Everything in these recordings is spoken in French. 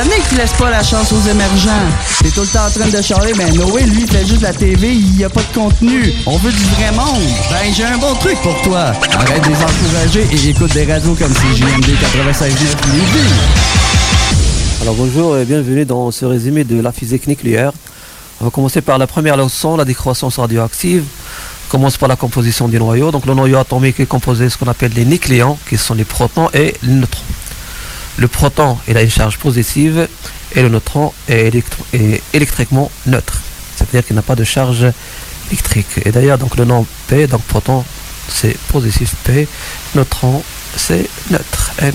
tanné que tu pas la chance aux émergents. T'es tout le temps en train de charler, ben Noé, lui, fait juste la TV, il y a pas de contenu. On veut du vrai monde. Ben, j'ai un bon truc pour toi. Arrête de les encourager et écoute des radios comme CJMD 96.9 Lévis. Alors bonjour et bienvenue dans ce résumé de la physique nucléaire. On va commencer par la première leçon, la décroissance radioactive. On commence par la composition du noyau. Donc le noyau atomique est composé de ce qu'on appelle les nucléons, qui sont les protons et les neutrons. Le proton il a une charge positive et le neutron est, est électriquement neutre. C'est-à-dire qu'il n'a pas de charge électrique. Et d'ailleurs, donc le nom P, donc proton, c'est positif P, neutron, c'est neutre. N,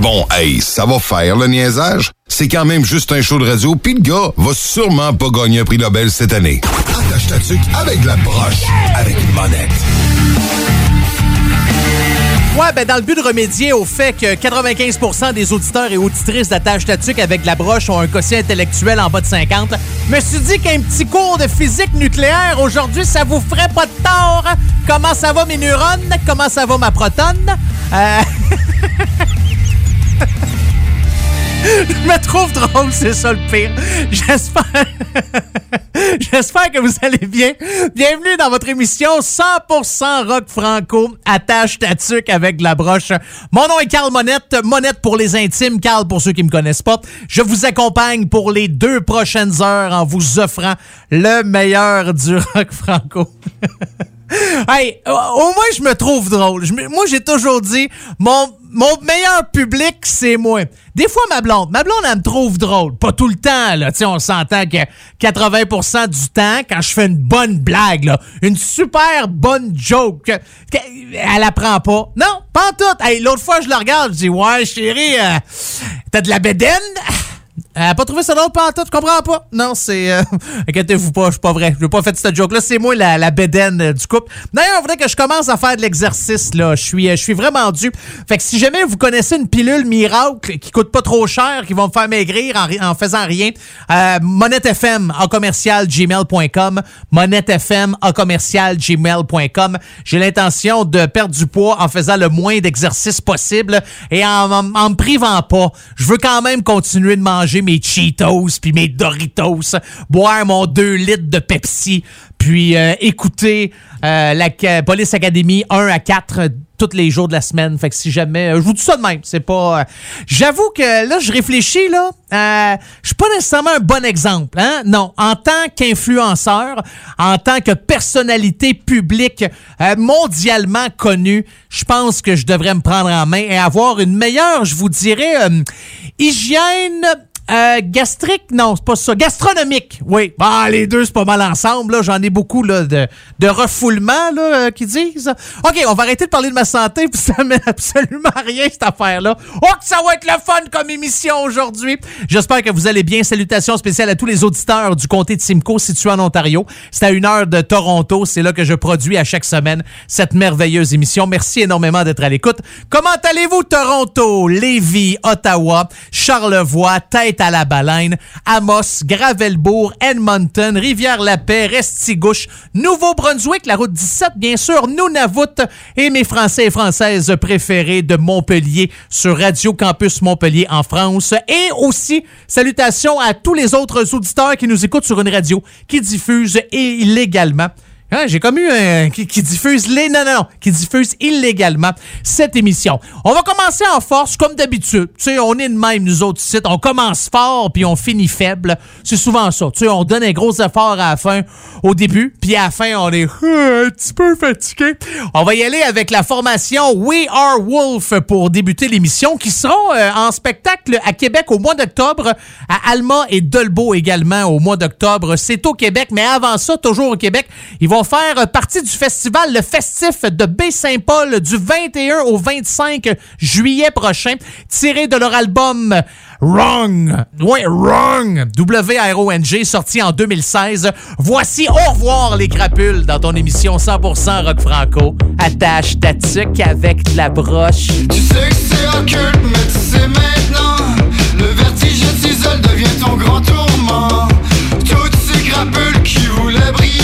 Bon, hey, ça va faire le niaisage. C'est quand même juste un show de radio, puis le gars va sûrement pas gagner un prix Nobel cette année. Attache ta tuque avec la broche, avec une monette. Ouais, ben dans le but de remédier au fait que 95% des auditeurs et auditrices d'Attache Tatuc avec de la broche ont un quotient intellectuel en bas de 50, me suis dit qu'un petit cours de physique nucléaire aujourd'hui, ça vous ferait pas de tort. Comment ça va mes neurones? Comment ça va ma protone? Euh... Je me trouve drôle, c'est ça le pire. J'espère. J'espère que vous allez bien. Bienvenue dans votre émission 100% rock franco. Attache ta avec de la broche. Mon nom est Carl Monette. Monette pour les intimes, Carl pour ceux qui me connaissent pas. Je vous accompagne pour les deux prochaines heures en vous offrant le meilleur du rock franco. hey, au moins je me trouve drôle. moi j'ai toujours dit mon mon meilleur public, c'est moi. Des fois, ma blonde. Ma blonde, elle me trouve drôle. Pas tout le temps, là. Tu on s'entend que 80% du temps, quand je fais une bonne blague, là, une super bonne joke, elle apprend pas. Non, pas en tout. Hey, l'autre fois, je la regarde, je dis, ouais, chérie, euh, t'as de la bédaine? Pas trouvé ça drôle tout, je comprends pas. Non, c'est... Euh, inquiétez-vous pas, je suis pas vrai. Je pas fait cette joke-là. C'est moi la, la euh, du couple. D'ailleurs, il faudrait que je commence à faire de l'exercice, là. Je suis, euh, je suis vraiment dû. Fait que si jamais vous connaissez une pilule miracle qui coûte pas trop cher, qui va me faire maigrir en, en faisant rien, euh, Monette FM en commercial gmail.com. Monette FM en commercial gmail.com. J'ai l'intention de perdre du poids en faisant le moins d'exercice possible et en, en me privant pas. Je veux quand même continuer de manger mes Cheetos puis mes Doritos, boire mon 2 litres de Pepsi, puis euh, écouter euh, la Police Academy 1 à 4 tous les jours de la semaine. Fait que si jamais. Euh, je vous dis ça de même. C'est pas. J'avoue que là, je réfléchis, là. Je suis pas nécessairement un bon exemple. Hein? Non. En tant qu'influenceur, en tant que personnalité publique mondialement connue, je pense que je devrais me prendre en main et avoir une meilleure, je vous dirais, hygiène euh, gastrique, non, c'est pas ça. Gastronomique, oui. Bah, les deux, c'est pas mal ensemble. J'en ai beaucoup de, de refoulement là, euh, qui disent. OK, on va arrêter de parler de ma santé, puis ça met absolument rien, cette affaire-là. Oh, que ça va être le fun comme émission aujourd'hui. J'espère que vous allez bien. Salutations spéciales à tous les auditeurs du comté de Simcoe, situé en Ontario. C'est à une heure de Toronto. C'est là que je produis à chaque semaine cette merveilleuse émission. Merci énormément d'être à l'écoute. Comment allez-vous, Toronto, Lévis, Ottawa, Charlevoix, Tête à la Baleine, Amos, Gravelbourg, Edmonton, Rivière-la-Paix, Restigouche, Nouveau-Brunswick, la route 17, bien sûr, Nunavut et mes Français et Françaises préférés de Montpellier sur Radio Campus Montpellier en France. Et aussi, salutations à tous les autres auditeurs qui nous écoutent sur une radio qui diffuse illégalement Hein, j'ai comme eu un qui, diffuse les non, non, qui diffuse illégalement cette émission. On va commencer en force comme d'habitude. Tu sais, on est de même nous autres sites. On commence fort puis on finit faible. C'est souvent ça. Tu sais, on donne un gros effort à la fin, au début, puis à la fin on est un petit peu fatigué. On va y aller avec la formation We Are Wolf pour débuter l'émission, qui seront euh, en spectacle à Québec au mois d'octobre, à Alma et Dolbeau également au mois d'octobre. C'est au Québec, mais avant ça, toujours au Québec, ils vont faire partie du festival Le Festif de Baie-Saint-Paul du 21 au 25 juillet prochain, tiré de leur album Wrong. Ouais, Wrong. W-R-O-N-G, sorti en 2016. Voici Au revoir les crapules dans ton émission 100% rock franco. Attache ta tuque avec la broche. Tu sais que c'est occulte, mais tu sais maintenant. Le vertige devient ton grand tourment. Toutes ces crapules qui voulaient briller.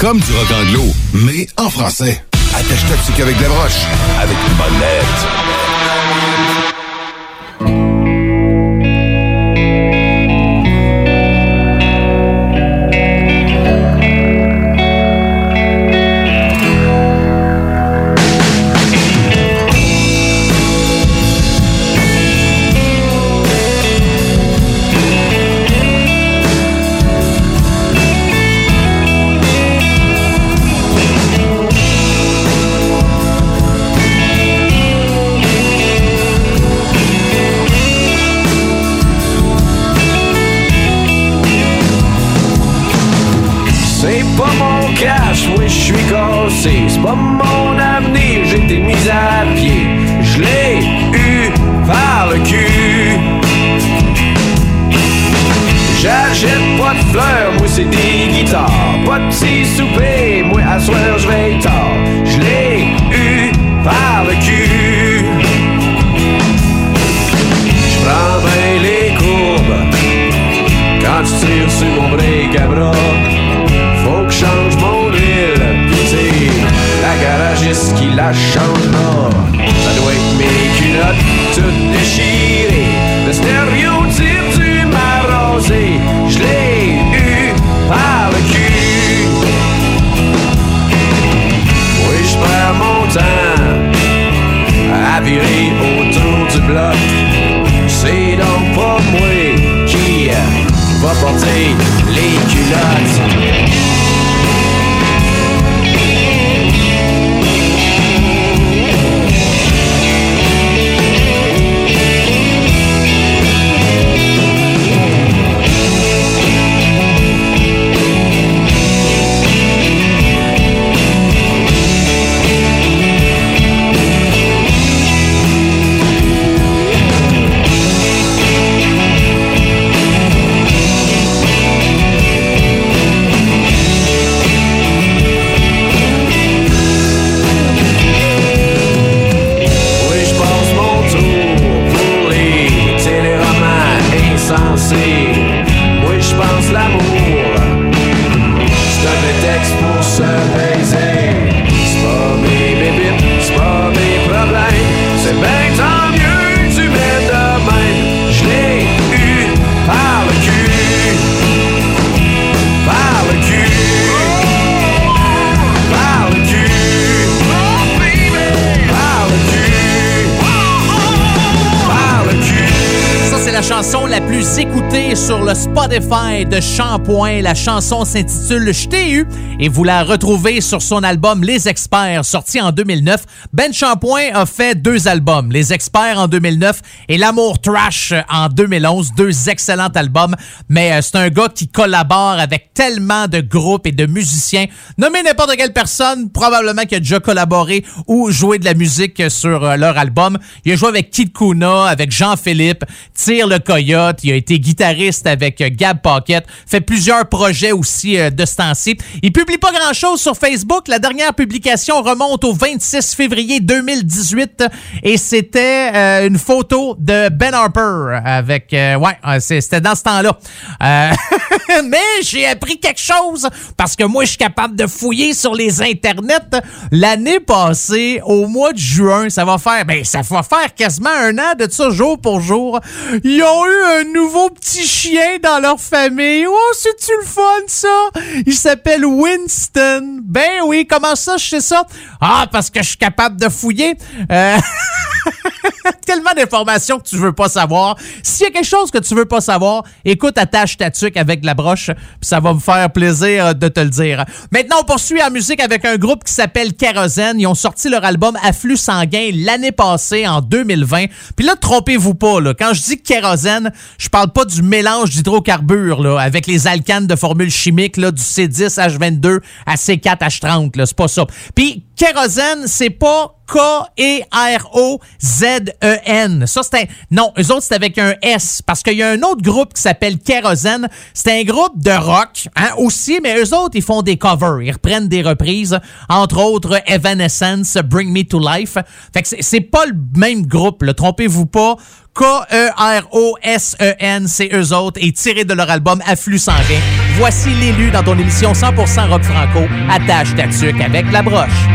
Comme du rock anglo, mais en français. La chanson s'intitule Je t'ai eu et vous la retrouvez sur son album Les Experts, sorti en 2009. Ben Shampoing a fait deux albums, Les Experts en 2009 et L'amour trash en 2011. Deux excellents albums, mais euh, c'est un gars qui collabore avec tellement de groupes et de musiciens. Nommez n'importe quelle personne, probablement qui a déjà collaboré ou joué de la musique sur euh, leur album. Il a joué avec Kid Kuna, avec Jean-Philippe, Tire le Coyote. Il a été guitariste avec euh, Gab Pocket. Fait plusieurs projets aussi euh, de ce temps-ci. Il publie pas grand-chose sur Facebook. La dernière publication remonte au 26 février 2018 et c'était euh, une photo de Ben Harper avec... euh, ouais, euh, c'est- c'était dans ce temps-là. Euh, mais j'ai appris quelque chose parce que moi, je suis capable de fouiller sur les internets. L'année passée, au mois de juin, ça va faire, ben, ça va faire quasiment un an de ça, jour pour jour. Ils ont eu un nouveau petit chien dans leur famille. Oh, c'est-tu le fun, ça? Il s'appelle Winston. Ben oui, comment ça, je sais ça? Ah, parce que je suis capable de fouiller. Euh, tellement d'informations que tu veux pas savoir. S'il y a quelque chose que tu veux pas savoir, écoute, attache ta tuque avec la broche, puis ça va me faire plaisir de te le dire. Maintenant, on poursuit en musique avec un groupe qui s'appelle Kérosène. Ils ont sorti leur album Afflux sanguin l'année passée, en 2020. Puis là, trompez-vous pas, là. Quand je dis kérosène, je parle pas du mélange d'hydrocarbures, là, avec les alcanes de formule chimique, là, du C10H22 à C4H30, là. C'est pas ça. Puis, kérosène, c'est pas K-E-R-O-Z-E-N. Ça, c'est. Non, eux autres, c'est avec un S. Parce qu'il y a un autre groupe qui s'appelle Kérosène. C'est un groupe de rock, hein, aussi, mais eux autres, ils font des covers. Ils reprennent des reprises. Entre autres, Evanescence, Bring Me to Life. Fait que c'est- c'est pas le même groupe, là. Trompez-vous pas. K-E-R-O-S-E-N, c'est eux autres, et tiré de leur album Afflux sanguin. Voici l'élu dans ton émission 100% rock franco. Attache ta avec la broche.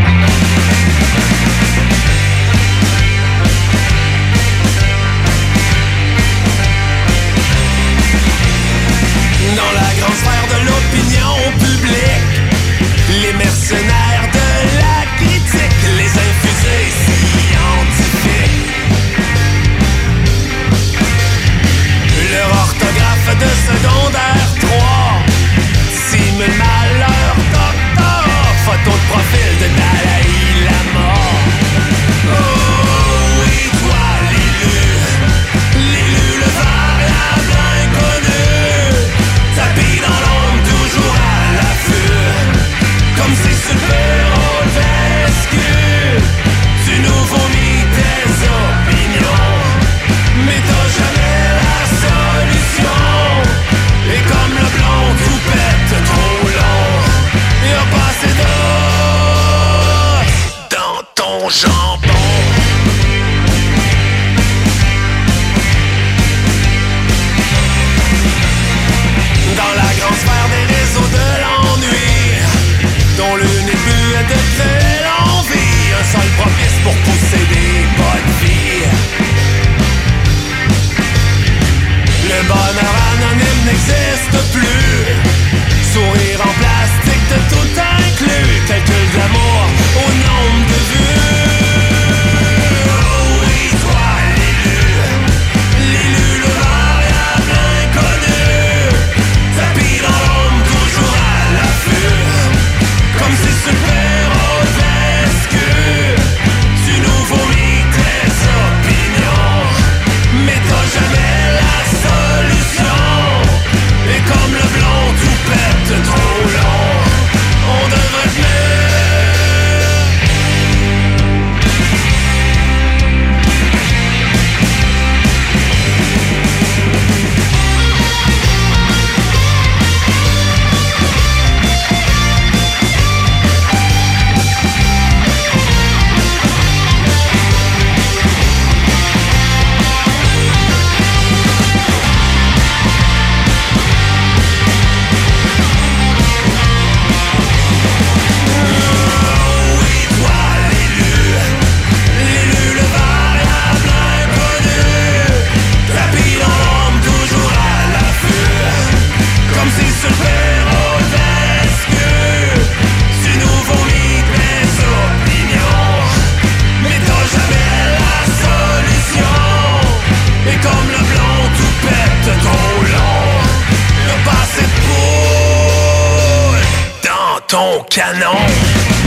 Ton canon.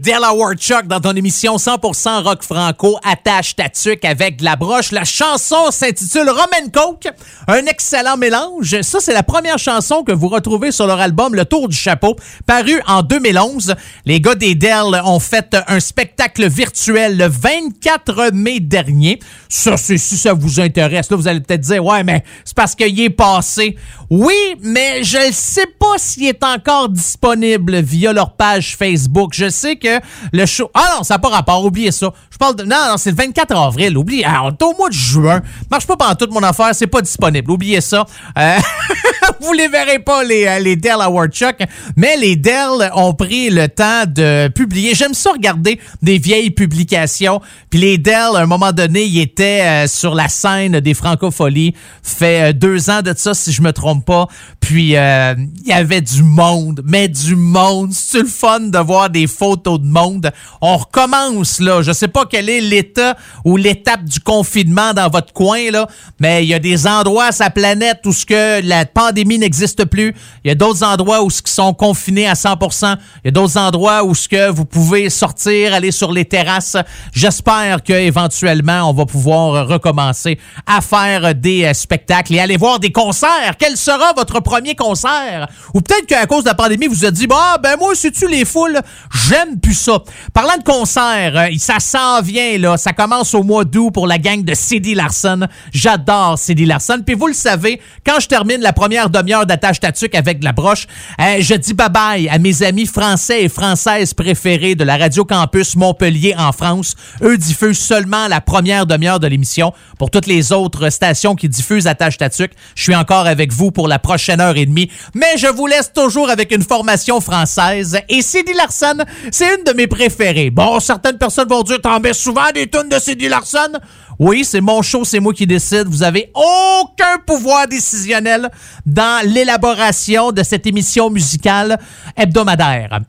Delaware Chuck dans ton émission 100% rock franco. Attache ta avec de la broche. La chanson s'intitule Roman Coke. Un excellent mélange. Ça, c'est la première chanson que vous retrouvez sur leur album Le Tour du Chapeau, paru en 2011. Les gars des Dell ont fait un spectacle virtuel le 24 mai dernier. Ça, si ça vous intéresse. Là, vous allez peut-être dire, ouais, mais c'est parce qu'il est passé. Oui, mais je ne sais pas s'il est encore disponible via leur page Facebook. Je sais que le show. Ah non, ça n'a pas rapport, oubliez ça. Je parle de. Non, non, c'est le 24 avril, oubliez. Ah, on est au mois de juin. Marche pas pendant toute mon affaire, c'est pas disponible. Oubliez ça. Euh, vous les verrez pas, les, euh, les Dell Award Chuck. Mais les Dell ont pris le temps de publier. J'aime ça regarder des vieilles publications. Puis les Dell, à un moment donné, ils étaient euh, sur la scène des Francopholies. Fait deux ans de ça, si je me trompe pas. Puis il y avait du monde, mais du monde. C'est le fun de voir des photos de monde. On recommence, là. Je sais pas quel est l'état ou l'étape du confinement dans votre coin, là, mais il y a des endroits à sa planète où ce que la pandémie n'existe plus. Il y a d'autres endroits où ce qui sont confinés à 100%. Il y a d'autres endroits où ce que vous pouvez sortir, aller sur les terrasses. J'espère que éventuellement on va pouvoir recommencer à faire des euh, spectacles et aller voir des concerts. Quel sera votre premier concert? Ou peut-être qu'à cause de la pandémie, vous êtes dit, bah, ben moi, si tu les foules, j'aime plus ça. Parlant de concert, euh, ça s'en vient, là. Ça commence au mois d'août pour la gang de CD Larson. J'adore CD Larson. Puis vous le savez, quand je termine la première demi-heure d'attache tatuc avec de la broche, euh, je dis bye-bye à mes amis français et françaises préférés de la Radio Campus Montpellier en France. Eux diffusent seulement la première demi-heure de l'émission. Pour toutes les autres stations qui diffusent attache tatuc, je suis encore avec vous pour la prochaine heure et demie. Mais je vous laisse toujours avec une formation française. Et Cindy Larson, c'est une de mes préférées. Bon, certaines personnes vont dire, t'en souvent des tunes de Cindy Larson? Oui, c'est mon show, c'est moi qui décide. Vous avez aucun pouvoir décisionnel dans l'élaboration de cette émission musicale hebdomadaire.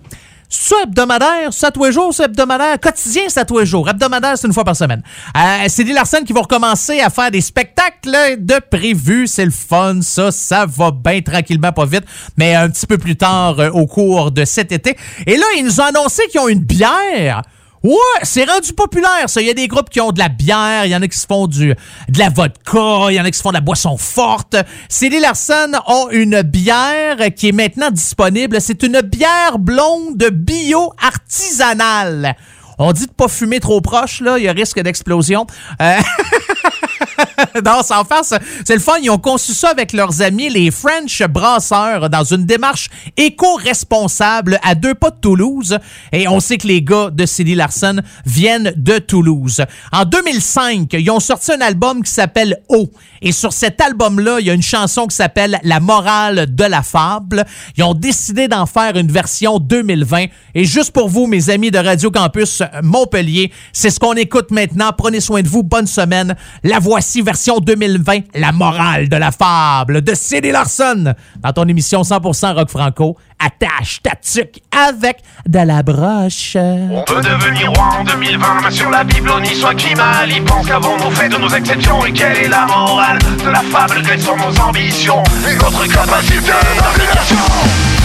Ça, hebdomadaire, ça tous les jours, ça hebdomadaire, quotidien, ça tous les jours. Hebdomadaire, c'est une fois par semaine. Euh, c'est des Larson qui vont recommencer à faire des spectacles de prévu. C'est le fun, ça, ça va bien tranquillement, pas vite, mais un petit peu plus tard euh, au cours de cet été. Et là, ils nous ont annoncé qu'ils ont une bière. Ouais, c'est rendu populaire, ça. Il y a des groupes qui ont de la bière, il y en a qui se font du, de la vodka, il y en a qui se font de la boisson forte. CD Larson ont une bière qui est maintenant disponible. C'est une bière blonde bio artisanale. On dit de pas fumer trop proche, là, il y a risque d'explosion. Euh... non, sans farce, c'est le fun. Ils ont conçu ça avec leurs amis, les French Brasseurs, dans une démarche éco-responsable à deux pas de Toulouse. Et on sait que les gars de Cindy Larson viennent de Toulouse. En 2005, ils ont sorti un album qui s'appelle O. Et sur cet album-là, il y a une chanson qui s'appelle La morale de la fable. Ils ont décidé d'en faire une version 2020. Et juste pour vous, mes amis de Radio Campus Montpellier, c'est ce qu'on écoute maintenant. Prenez soin de vous. Bonne semaine. La voici version 2020, La morale de la fable de Cindy Larson. Dans ton émission 100% rock franco, attache ta tuque avec de la broche. On veut devenir roi en 2020, mais sur la Bible on y soit qui mal. Ils pensent qu'avons-nous fait de nos exceptions et quelle est la morale de la fable, quelles sont nos ambitions? Et notre capacité d'application?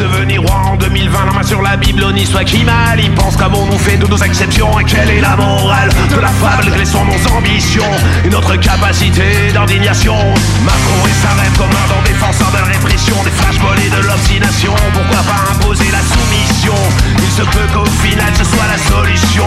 Devenir roi en 2020, la main sur la Bible, on y soit qui mal. Ils pensent qu'avons-nous fait de nos exceptions et quelle est la morale de la fable, quelles sont nos ambitions et notre capacité d'indignation. Macron et sa rêve comme défenseur de la répression, des flashballs et de l'obstination. Pourquoi pas imposer la soumission? Il se peut qu'au final ce soit la solution.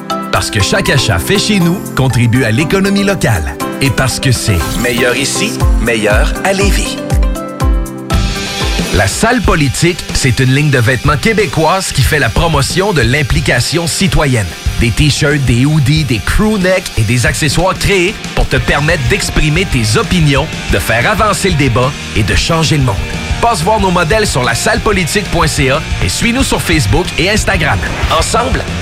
Parce que chaque achat fait chez nous contribue à l'économie locale. Et parce que c'est meilleur ici, meilleur à Lévis. La salle politique, c'est une ligne de vêtements québécoise qui fait la promotion de l'implication citoyenne. Des t-shirts, des hoodies, des crew necks et des accessoires créés pour te permettre d'exprimer tes opinions, de faire avancer le débat et de changer le monde. Passe voir nos modèles sur la sallepolitique.ca et suis-nous sur Facebook et Instagram. Ensemble,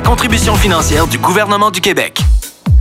contribution financière du gouvernement du Québec.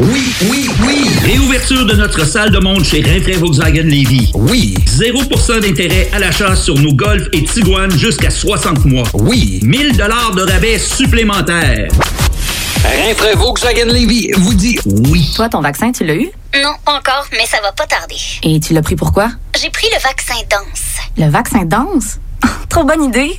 Oui, oui, oui! Réouverture de notre salle de monde chez Rinfraie Volkswagen Levy. Oui! 0% d'intérêt à l'achat sur nos Golf et Tiguan jusqu'à 60 mois. Oui! 1000 dollars de rabais supplémentaires. Rinfraie Volkswagen Levy vous dit oui. Toi, ton vaccin, tu l'as eu? Non, pas encore, mais ça va pas tarder. Et tu l'as pris pourquoi? J'ai pris le vaccin danse. Le vaccin danse? Trop bonne idée!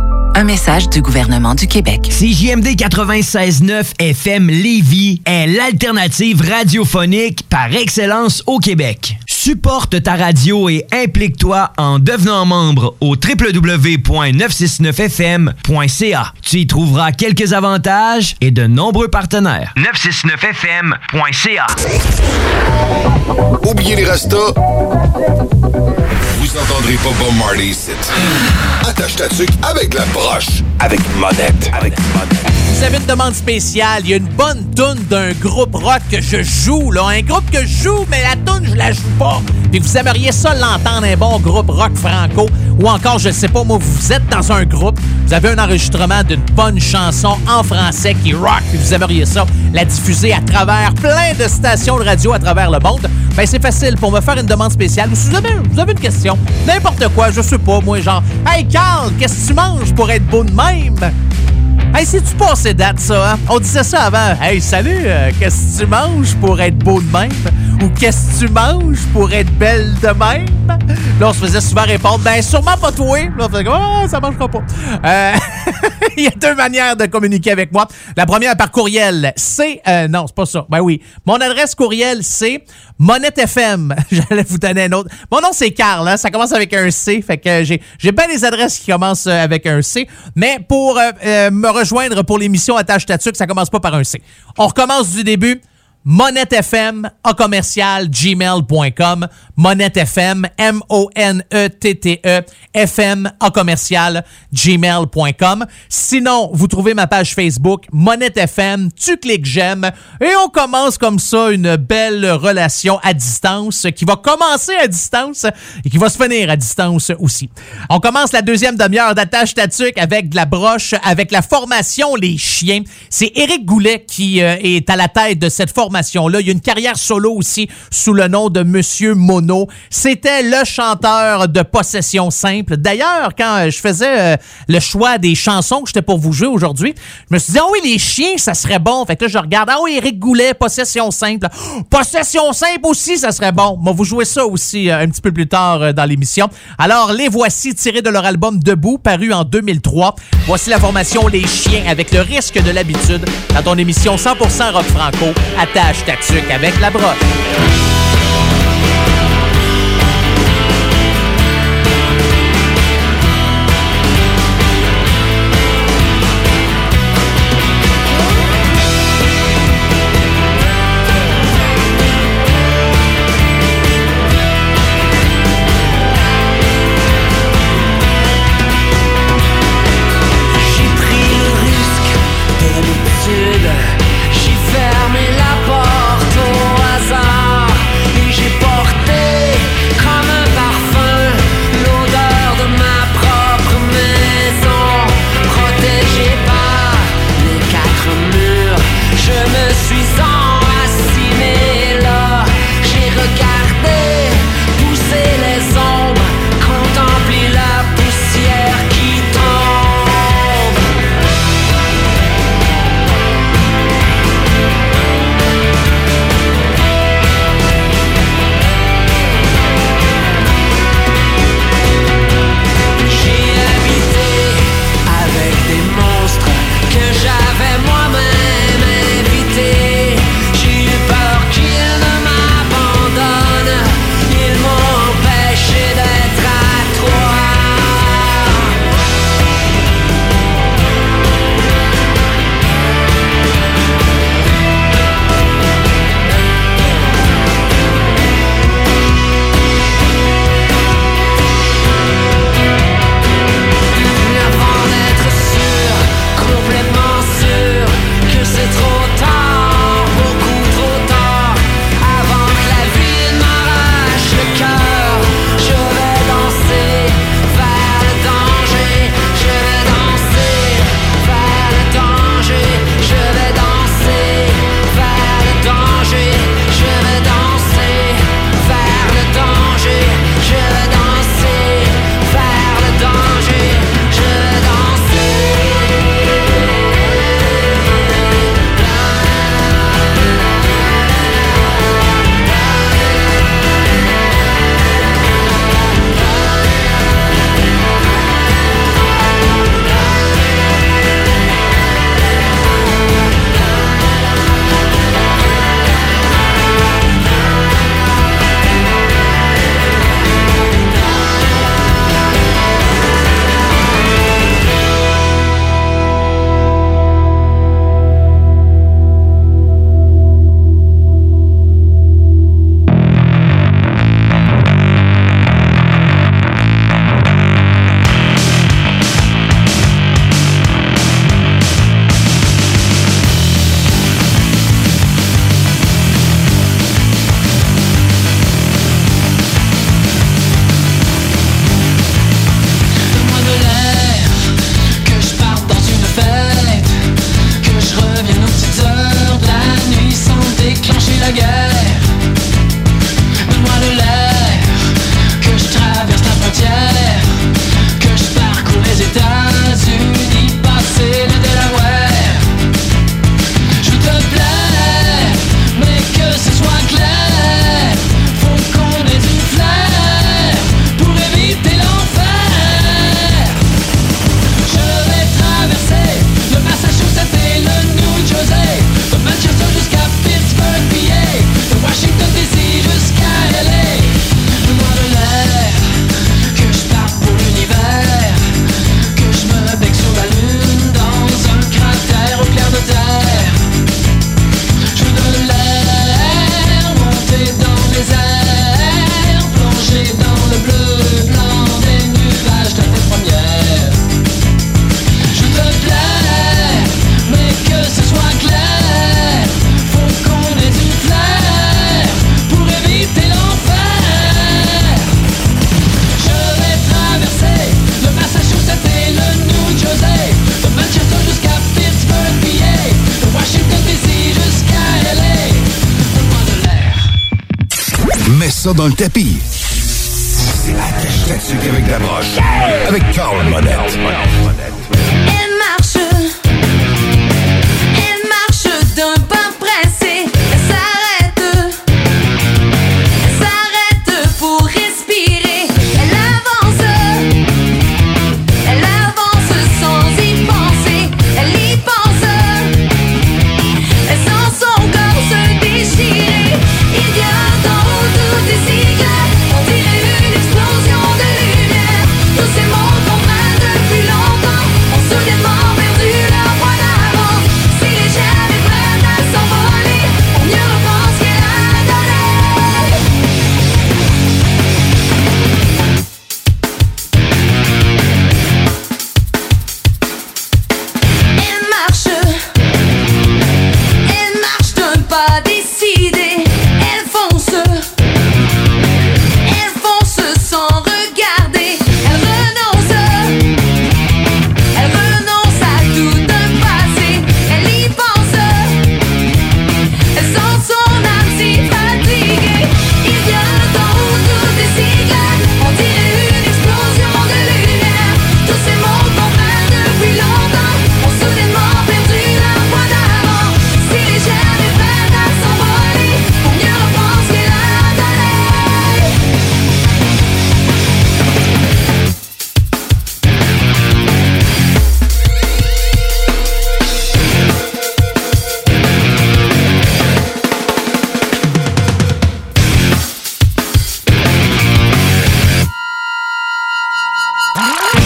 Un message du gouvernement du Québec. CJMD 96.9 FM Lévis est l'alternative radiophonique par excellence au Québec. Supporte ta radio et implique-toi en devenant membre au www.969fm.ca. Tu y trouveras quelques avantages et de nombreux partenaires. 969fm.ca. Oubliez les restos. Vous entendrez pas Bob Marley ici. Attache ta tuque avec la Avec monette. Avec monette. Vous avez une demande spéciale. Il y a une bonne toune d'un groupe rock que je joue. Là. Un groupe que je joue, mais la toune, je la joue pas. Puis vous aimeriez ça l'entendre, un bon groupe rock franco. Ou encore, je sais pas, moi, vous êtes dans un groupe, vous avez un enregistrement d'une bonne chanson en français qui rock, puis vous aimeriez ça la diffuser à travers plein de stations de radio à travers le monde. Ben, c'est facile pour me faire une demande spéciale. Ou si vous avez, vous avez une question, n'importe quoi, je sais pas, moi, genre, Hey Carl, qu'est-ce que tu manges pour être beau de même? Hey, c'est-tu passé date, ça, hein? On disait ça avant. Hey, salut, euh, qu'est-ce que tu manges pour être beau de même? Ou qu'est-ce que tu manges pour être belle de même? Là, on se faisait souvent répondre, ben, sûrement pas toi. Là, on faisait ah, ça marchera pas. Euh... Il y a deux manières de communiquer avec moi. La première par courriel, c'est... euh, non, c'est pas ça. Ben oui. Mon adresse courriel, c'est Monette FM. J'allais vous donner un autre. Mon nom, c'est Carl. hein. Ça commence avec un C. Fait que j'ai j'ai bien des adresses qui commencent euh, avec un C. Mais pour euh, euh, me rejoindre pour l'émission Attache Tatuc, ça commence pas par un C. On recommence du début. MonetteFM, à commercial, gmail.com. M-O-N-E-T-T-E, FM, à commercial, gmail.com. Sinon, vous trouvez ma page Facebook, MonetteFM, tu cliques j'aime, et on commence comme ça une belle relation à distance qui va commencer à distance et qui va se finir à distance aussi. On commence la deuxième demi-heure d'attache tatuc avec de la broche, avec la formation Les Chiens. C'est Éric Goulet qui euh, est à la tête de cette formation-là. Il y a une carrière solo aussi sous le nom de Monsieur Mono. C'était le chanteur de Possession Simple. D'ailleurs, quand je faisais euh, le choix des chansons que j'étais pour vous jouer aujourd'hui, je me suis dit, ah oui, les chiens, ça serait bon. Fait que là, je regarde, ah oui, Éric Goulet, Possession Simple. Possession Simple aussi, ça serait bon. Moi, vous jouez ça aussi euh, un petit peu plus tard euh, dans l'émission. Alors, les voici tirés de leur album Debout, paru en 2003. Voici la formation Les Chiens avec le risque de l'habitude dans ton émission 100% rock franco. Attache ta tuque avec la broche. Yeah.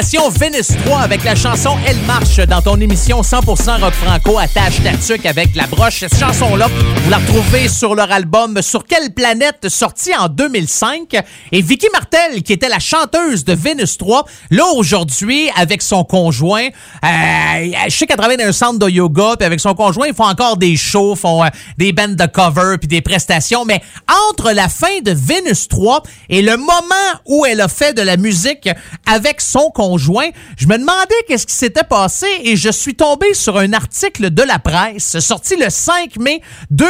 formation Venice 3 avec la chanson Elle marche dans ton émission 100% rock franco attache ta tuque avec la broche. Cette chanson-là, vous la retrouvez sur leur album Sur quelle planète sorti en 2005. Et Vicky Martel, qui était la chanteuse de Venice 3, là aujourd'hui avec son conjoint, euh, je sais qu'elle travaille dans un centre de yoga, puis avec son conjoint, ils font encore des shows, font euh, des bands de cover, puis des prestations. Mais entre la fin de Venus 3 et le moment où elle a fait de la musique avec son conjoint, je me demandais qu'est-ce qui s'était passé et je suis tombé sur un article de la presse sorti le 5 mai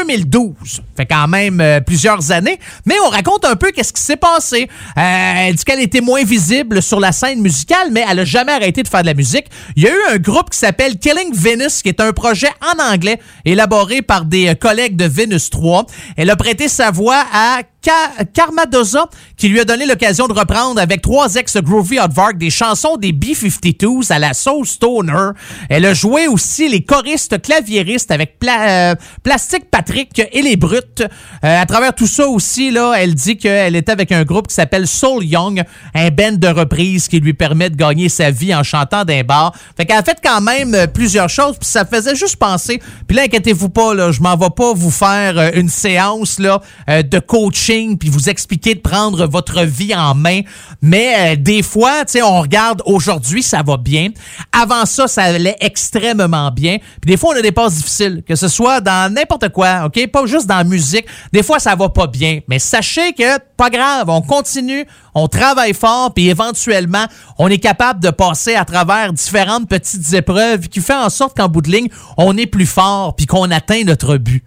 2012. Fait quand même euh, plusieurs années, mais on raconte un peu qu'est-ce qui s'est passé. Euh, elle dit qu'elle était moins visible sur la scène musicale, mais elle a jamais arrêté de faire de la musique. Il y a eu un groupe qui s'appelle Killing Venus, qui est un projet en anglais élaboré par des euh, collègues de Venus 3. Elle a prêté sa voix à Ka- Karmadoza, qui lui a donné l'occasion de reprendre avec trois ex-Groovy Hardvark des chansons des B-52s à la Soul Stoner. Elle a joué aussi les choristes claviéristes avec euh, Plastic Patrick et les Brutes. Euh, à travers tout ça aussi, là, elle dit qu'elle était avec un groupe qui s'appelle Soul Young, un band de reprise qui lui permet de gagner sa vie en chantant d'un bar. Fait qu'elle a fait quand même euh, plusieurs choses, puis ça faisait juste penser. Puis là, inquiétez-vous pas, là, je m'en vais pas vous faire une séance de coaching puis vous expliquer de prendre votre vie en main. Mais euh, des fois, tu sais, on regarde aujourd'hui, ça va bien. Avant ça, ça allait extrêmement bien. Puis des fois, on a des passes difficiles, que ce soit dans n'importe quoi, OK? Pas juste dans la musique. Des fois, ça va pas bien. Mais sachez que, pas grave, on continue, on travaille fort, puis éventuellement, on est capable de passer à travers différentes petites épreuves qui fait en sorte qu'en bout de ligne, on est plus fort, puis qu'on atteint notre but.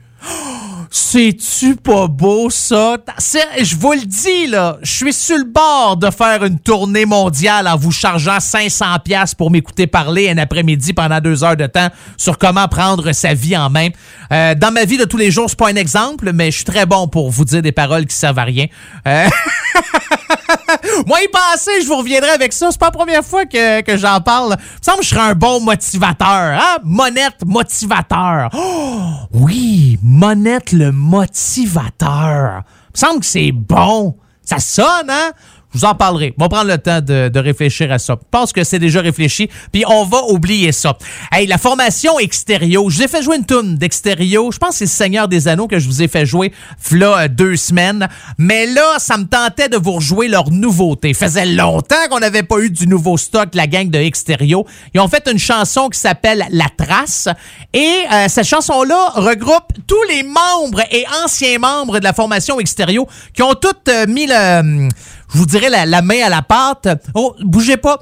C'est-tu pas beau, ça? Je vous le dis, là, je suis sur le bord de faire une tournée mondiale en vous chargeant 500$ piastres pour m'écouter parler un après-midi pendant deux heures de temps sur comment prendre sa vie en main. Euh, dans ma vie de tous les jours, c'est pas un exemple, mais je suis très bon pour vous dire des paroles qui servent à rien. Euh, Moi, y penser, je vous reviendrai avec ça. C'est pas la première fois que, que j'en parle. Il me semble que je serais un bon motivateur. Hein? Monette motivateur. Oh, oui, Monette le motivateur. Il me semble que c'est bon. Ça sonne, hein? Je vous en parlerai. On va prendre le temps de, de réfléchir à ça. Je pense que c'est déjà réfléchi, puis on va oublier ça. Hey, la formation Extérieur. Je vous ai fait jouer une toune d'Extérieur. Je pense que c'est Seigneur des Anneaux que je vous ai fait jouer là euh, deux semaines. Mais là, ça me tentait de vous rejouer leur nouveauté. Faisait longtemps qu'on n'avait pas eu du nouveau stock, la gang de Extérieur. Ils ont fait une chanson qui s'appelle La Trace. Et euh, cette chanson-là regroupe tous les membres et anciens membres de la formation Extérieur qui ont tous euh, mis le... je vous dirais la, main à la pâte. Oh, bougez pas.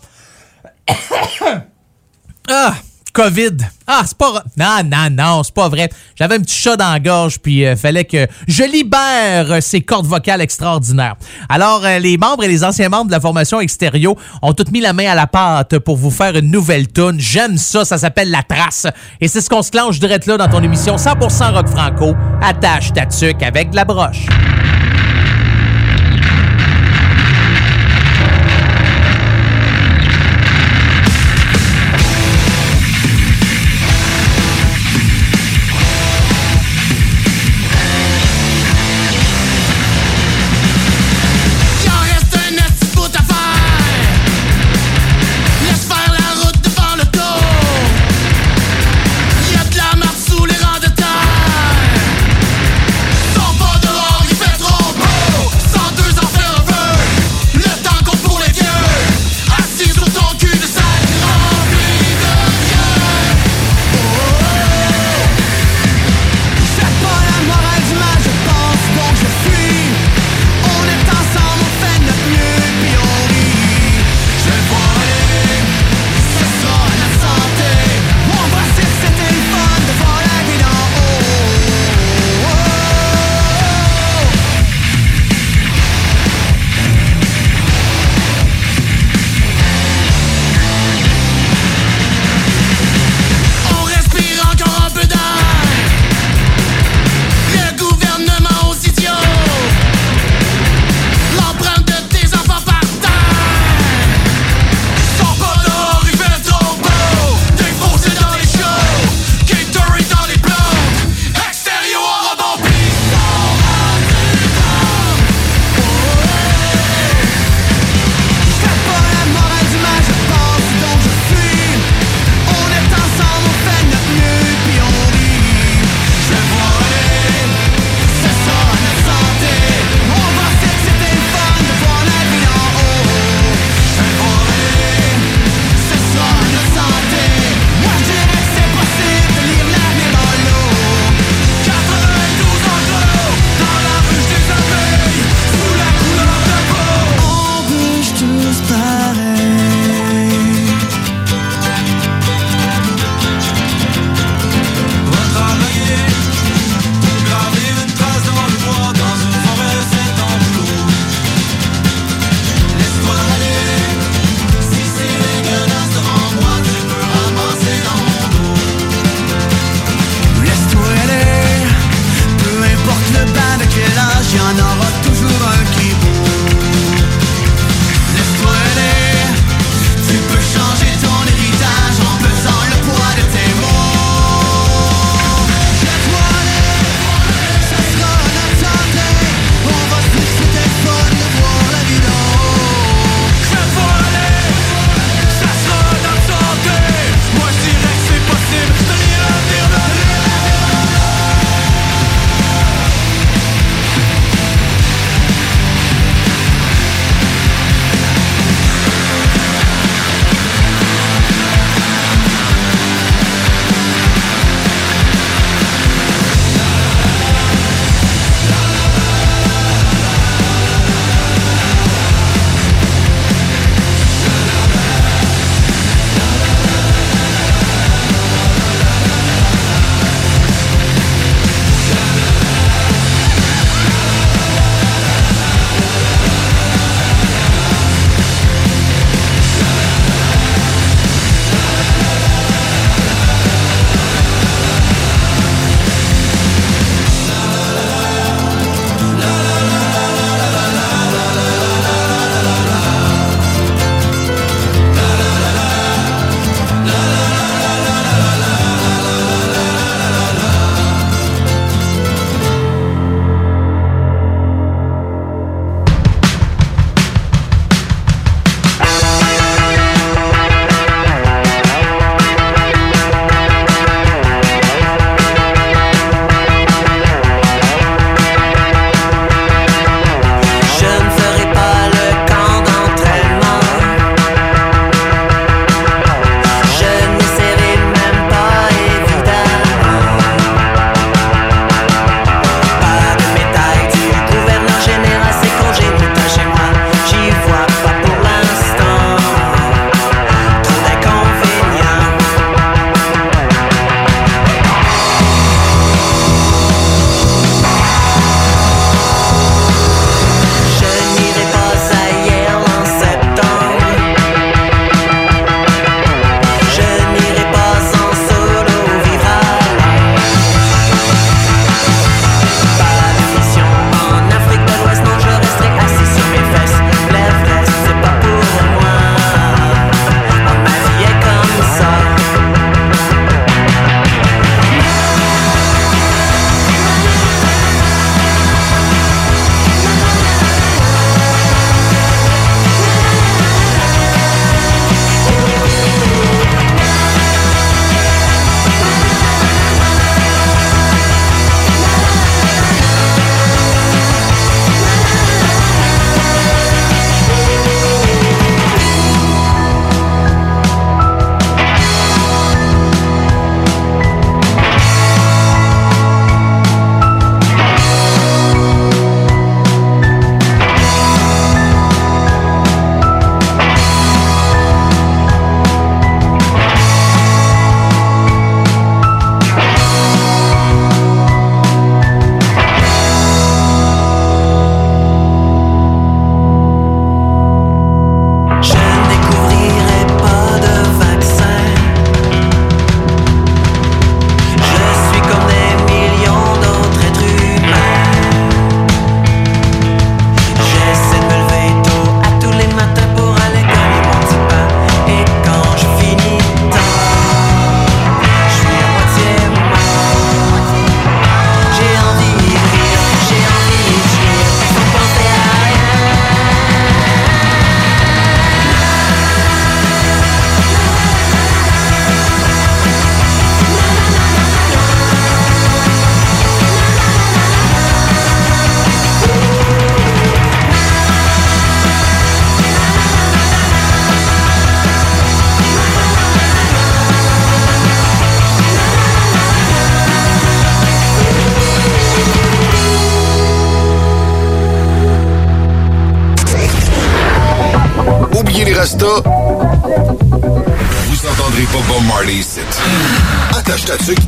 ah, COVID. Ah, c'est pas... Non, non, non, c'est pas vrai. J'avais un petit chat dans la gorge, puis euh, fallait que je libère euh, ces cordes vocales extraordinaires. Alors, euh, les membres et les anciens membres de la formation Extérieur ont tous mis la main à la pâte pour vous faire une nouvelle tune. J'aime ça, ça s'appelle La Trace. Et c'est ce qu'on se clenche direct là dans ton émission 100% rock franco. Attache ta tuque avec la broche.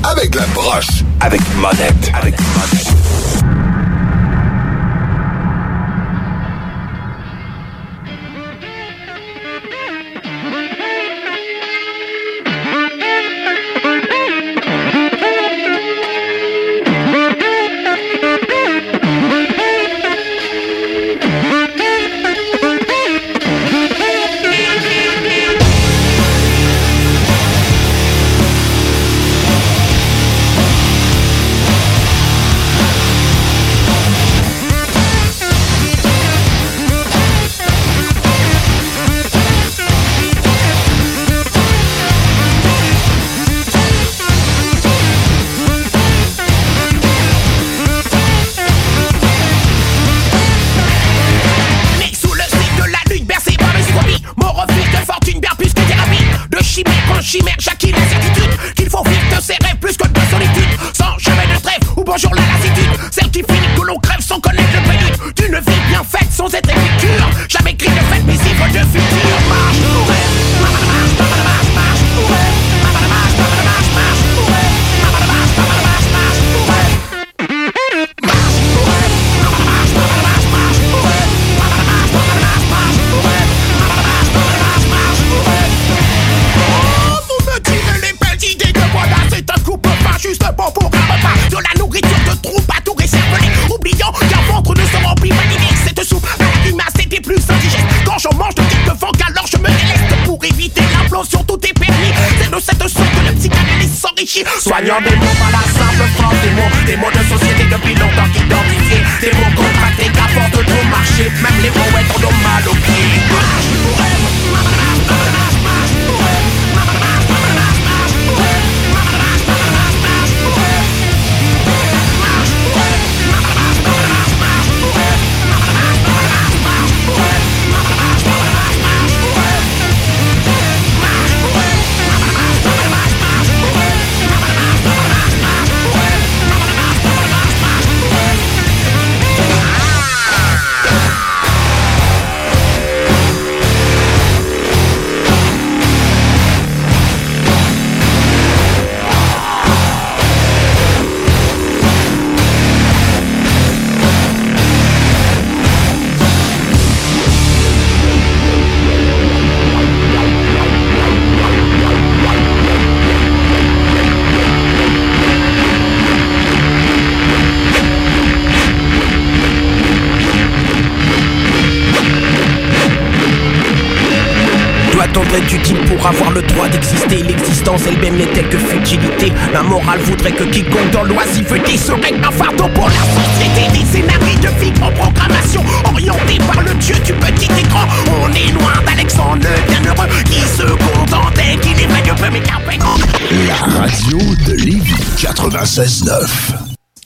avec la broche, avec monette, avec monette.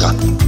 Extra.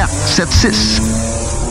681 4476.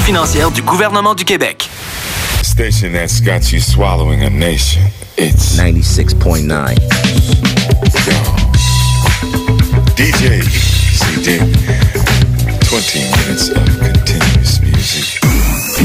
financière du gouvernement du Québec. Station that's got you swallowing a nation. It's 96.9. DJ CD. 20 minutes of continuous.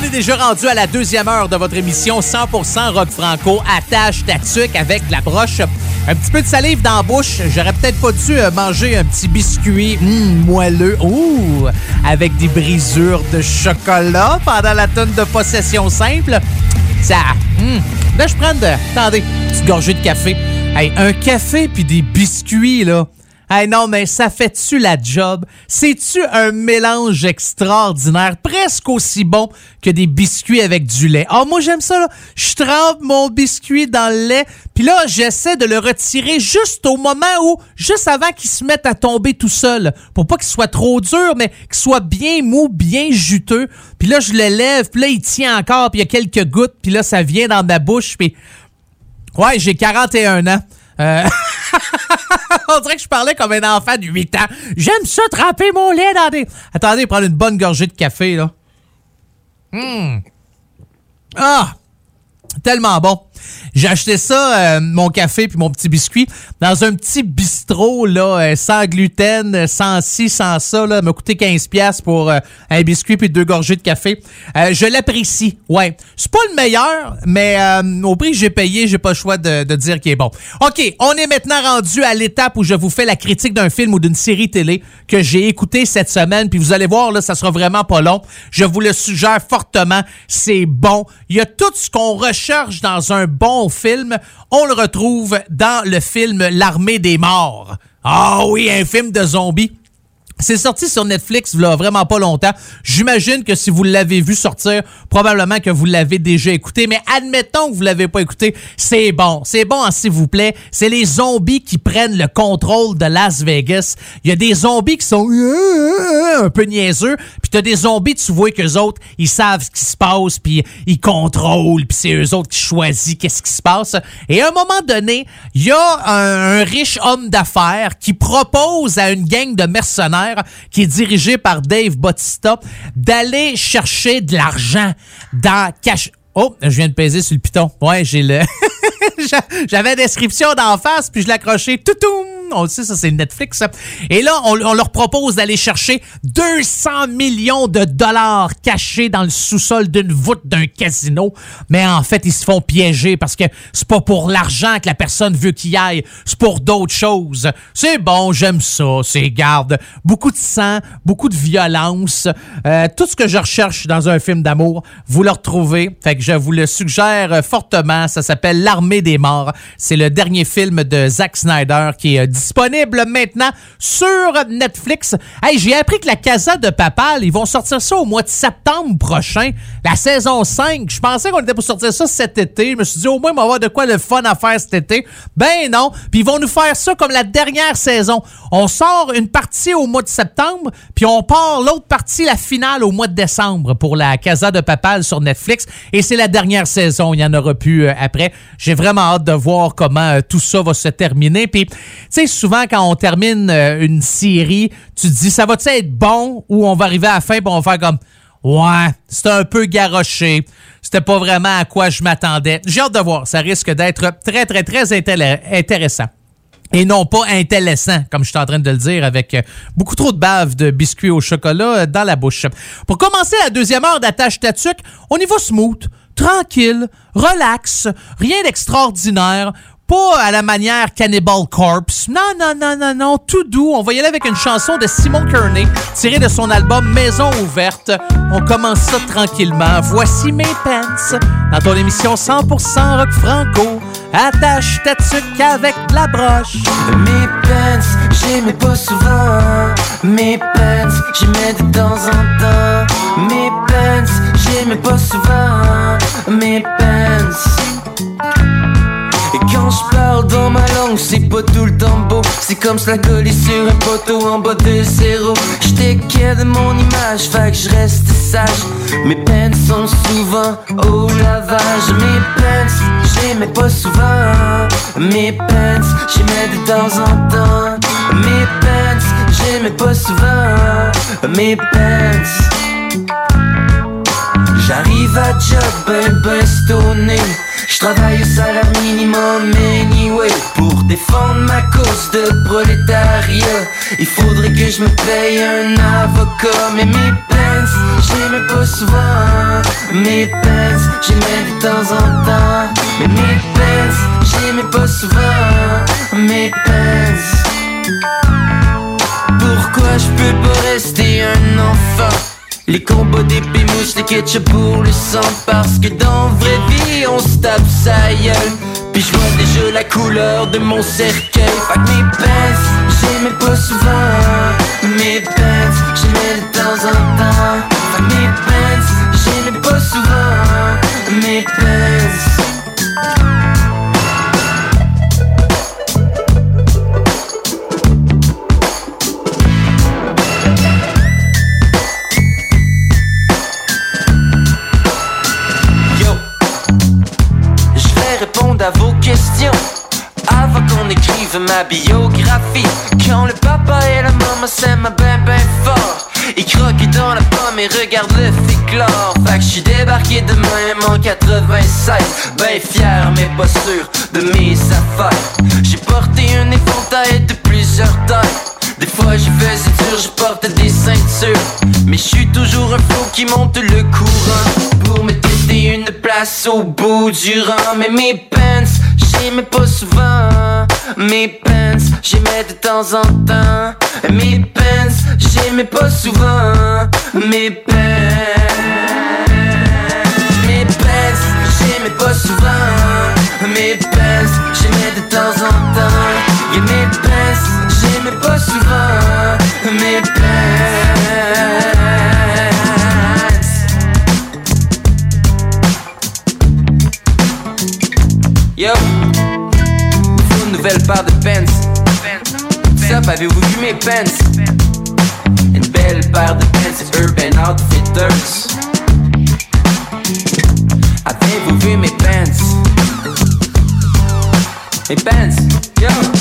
On est déjà rendu à la deuxième heure de votre émission 100% rock franco. Attache ta avec la broche. Un petit peu de salive dans la bouche. J'aurais peut-être pas dû euh, manger un petit biscuit hum, moelleux. Ouh! Avec des brisures de chocolat pendant la tonne de possession simple. Ça. hum. Là, je prends de. Attendez, petite gorgée de café. Hey, un café puis des biscuits, là. Hey non, mais ça fait-tu la job? C'est-tu un mélange extraordinaire, presque aussi bon que des biscuits avec du lait? Ah, moi, j'aime ça, là. Je trempe mon biscuit dans le lait, puis là, j'essaie de le retirer juste au moment où, juste avant qu'il se mette à tomber tout seul, pour pas qu'il soit trop dur, mais qu'il soit bien mou, bien juteux. Puis là, je le lève, puis là, il tient encore, puis il y a quelques gouttes, puis là, ça vient dans ma bouche, puis... Ouais, j'ai 41 ans. Euh, On dirait que je parlais comme un enfant de 8 ans. J'aime ça tremper mon lait dans des... Attendez, prendre une bonne gorgée de café, là. Hum. Ah! Tellement bon. J'ai acheté ça, euh, mon café puis mon petit biscuit, dans un petit bistrot, là, euh, sans gluten, euh, sans ci, sans ça, là. m'a coûté 15$ piastres pour euh, un biscuit puis deux gorgées de café. Euh, je l'apprécie, ouais. C'est pas le meilleur, mais au prix que j'ai payé, j'ai pas le choix de, de dire qu'il est bon. OK, on est maintenant rendu à l'étape où je vous fais la critique d'un film ou d'une série télé que j'ai écouté cette semaine, puis vous allez voir, là, ça sera vraiment pas long. Je vous le suggère fortement, c'est bon. Il y a tout ce qu'on recherche dans un bon film, on le retrouve dans le film L'armée des morts. Ah oui, un film de zombies. C'est sorti sur Netflix a vraiment pas longtemps. J'imagine que si vous l'avez vu sortir, probablement que vous l'avez déjà écouté. Mais admettons que vous l'avez pas écouté, c'est bon. C'est bon, s'il vous plaît. C'est les zombies qui prennent le contrôle de Las Vegas. Il y a des zombies qui sont un peu niaiseux. Puis t'as des zombies, tu vois qu'eux autres, ils savent ce qui se passe, puis ils contrôlent, puis c'est eux autres qui choisissent qu'est-ce qui se passe. Et à un moment donné, il y a un riche homme d'affaires qui propose à une gang de mercenaires qui est dirigée par Dave Bautista d'aller chercher de l'argent dans cash. Oh, je viens de peser sur le piton. Ouais, j'ai le. J'avais la description d'en face, puis je l'accrochais. Toutoum! On le sait, ça, c'est Netflix. Et là, on, leur propose d'aller chercher 200 millions de dollars cachés dans le sous-sol d'une voûte d'un casino. Mais en fait, ils se font piéger parce que c'est pas pour l'argent que la personne veut qu'il aille. C'est pour d'autres choses. C'est bon, j'aime ça. C'est garde. Beaucoup de sang, beaucoup de violence. Euh, tout ce que je recherche dans un film d'amour, vous le retrouvez. Fait que je vous le suggère fortement. Ça s'appelle L'Armée des morts. C'est le dernier film de Zack Snyder qui est euh, disponible maintenant sur Netflix. Hey, j'ai appris que la Casa de Papal, ils vont sortir ça au mois de septembre prochain, la saison 5. Je pensais qu'on était pour sortir ça cet été. Je me suis dit, au moins, on va avoir de quoi le fun à faire cet été. Ben non. Puis ils vont nous faire ça comme la dernière saison. On sort une partie au mois de septembre, puis on part l'autre partie, la finale, au mois de décembre pour la Casa de Papal sur Netflix. Et c'est la dernière saison. Il n'y en aura plus euh, après. J'ai vraiment hâte de voir comment euh, tout ça va se terminer. Puis, tu sais, souvent, quand on termine euh, une série, tu te dis, ça va-tu être bon ou on va arriver à la fin et on va faire comme, ouais, c'était un peu garoché. C'était pas vraiment à quoi je m'attendais. J'ai hâte de voir. Ça risque d'être très, très, très intéressant. Et non pas intéressant, comme je suis en train de le dire, avec euh, beaucoup trop de bave de biscuits au chocolat euh, dans la bouche. Pour commencer la deuxième heure d'attache tatuc, on y va smooth, tranquille, relax, rien d'extraordinaire. Pas à la manière Cannibal Corpse. Non, non, non, non, non. Tout doux. On va y aller avec une chanson de Simon Kearney, tirée de son album Maison ouverte. On commence ça tranquillement. Voici mes pants. Dans ton émission 100% rock franco. Attache ta tuque avec la broche. Mes pants, j'aimais pas souvent. Mes pants, j'aimais de temps en temps. Mes pants, j'aimais pas souvent. Mes pants. Quand je parle dans ma langue, c'est pas tout le temps beau. C'est comme cela collé sur un poteau en bas de zéro. J'étais de mon image, fait que je reste sage. Mes pants sont souvent au lavage. Mes pants, j'aimais pas souvent. Mes pants, j'aimais de temps en temps. Mes pants, j'aimais pas souvent. Mes pants. J'arrive à job ben ben stoné J'travaille au salaire minimum anyway. Pour défendre ma cause de prolétariat Il faudrait que je me paye un avocat. Mais mes pants, j'aimais pas souvent. Mes pants, j'aimais de temps en temps. Mais mes pants, j'aimais pas souvent. Mes pants. Pourquoi je peux pas rester un enfant? Les combos d'épée mousse, les ketchup pour le sang Parce que dans vraie vie on se tape sa gueule. Puis je vois déjà la couleur de mon cercueil. Que mes pinces, j'aimais pas souvent. Mes pinces, j'aimais de temps en temps. Que mes pinces, j'aimais pas souvent. Mes pinces à vos questions avant qu'on écrive ma biographie. Quand le papa et la maman s'aiment ben ben fort, ils croquent dans la pomme et regardent le féclore. Fait que j'suis débarqué de même en 96, ben fier mais pas sûr de mes affaires. J'ai porté un éventail de plusieurs tailles. Des fois j'y faisais dur, je portais des ceintures. Mais je suis toujours un flot qui monte le courant. Pour me têter une place au bout du rang. Mais mes pants, j'aimais pas souvent. Mes pants, j'aimais de temps en temps. Mes pants, j'aimais pas souvent. Mes pants chez mes souvent Mes pinces, chez mes de temps en temps. Et mes pinces, chez mes poches souvent Mes pinces. Yo, une nouvelle part de pinces. Up, avez-vous vu mes pants? Une belle paire de pants Urban Outfitters. Avez-vous vu mes pants. Mes pants, yo.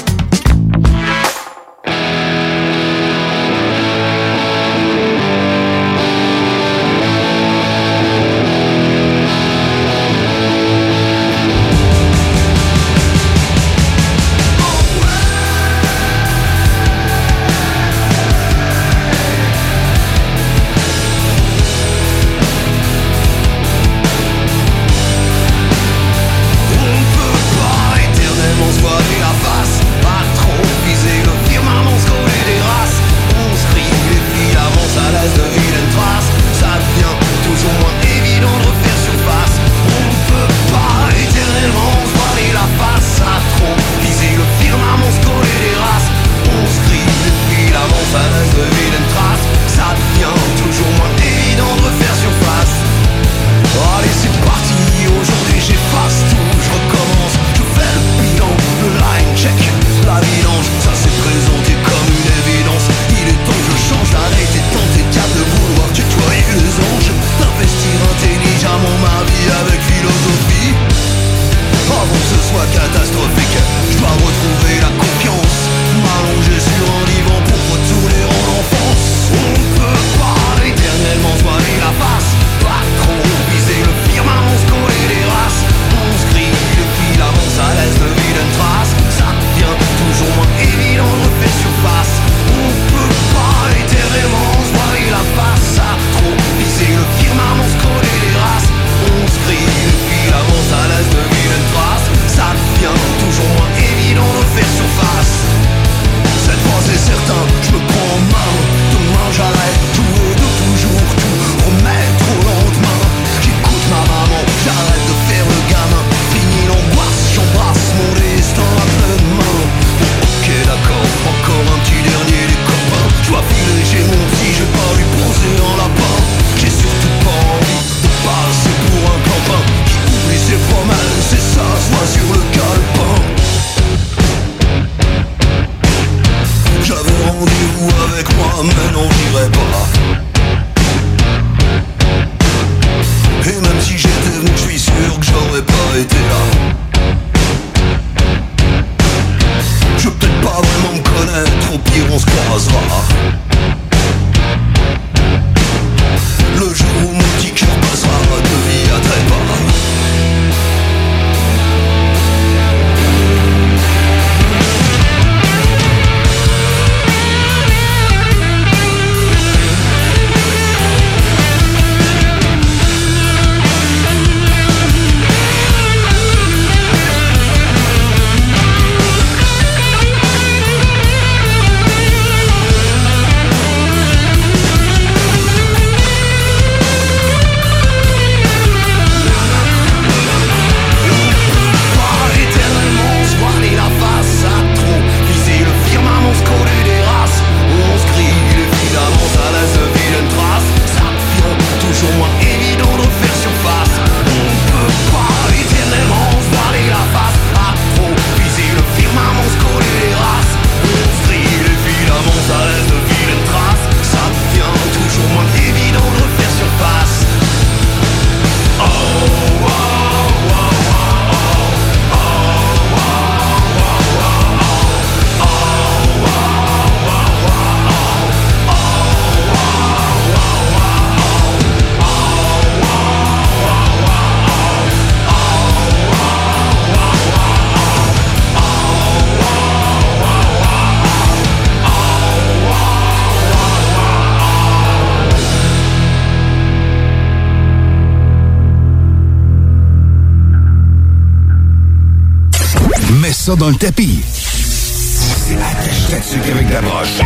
ça dans le tapis. C'est la attache avec la broche.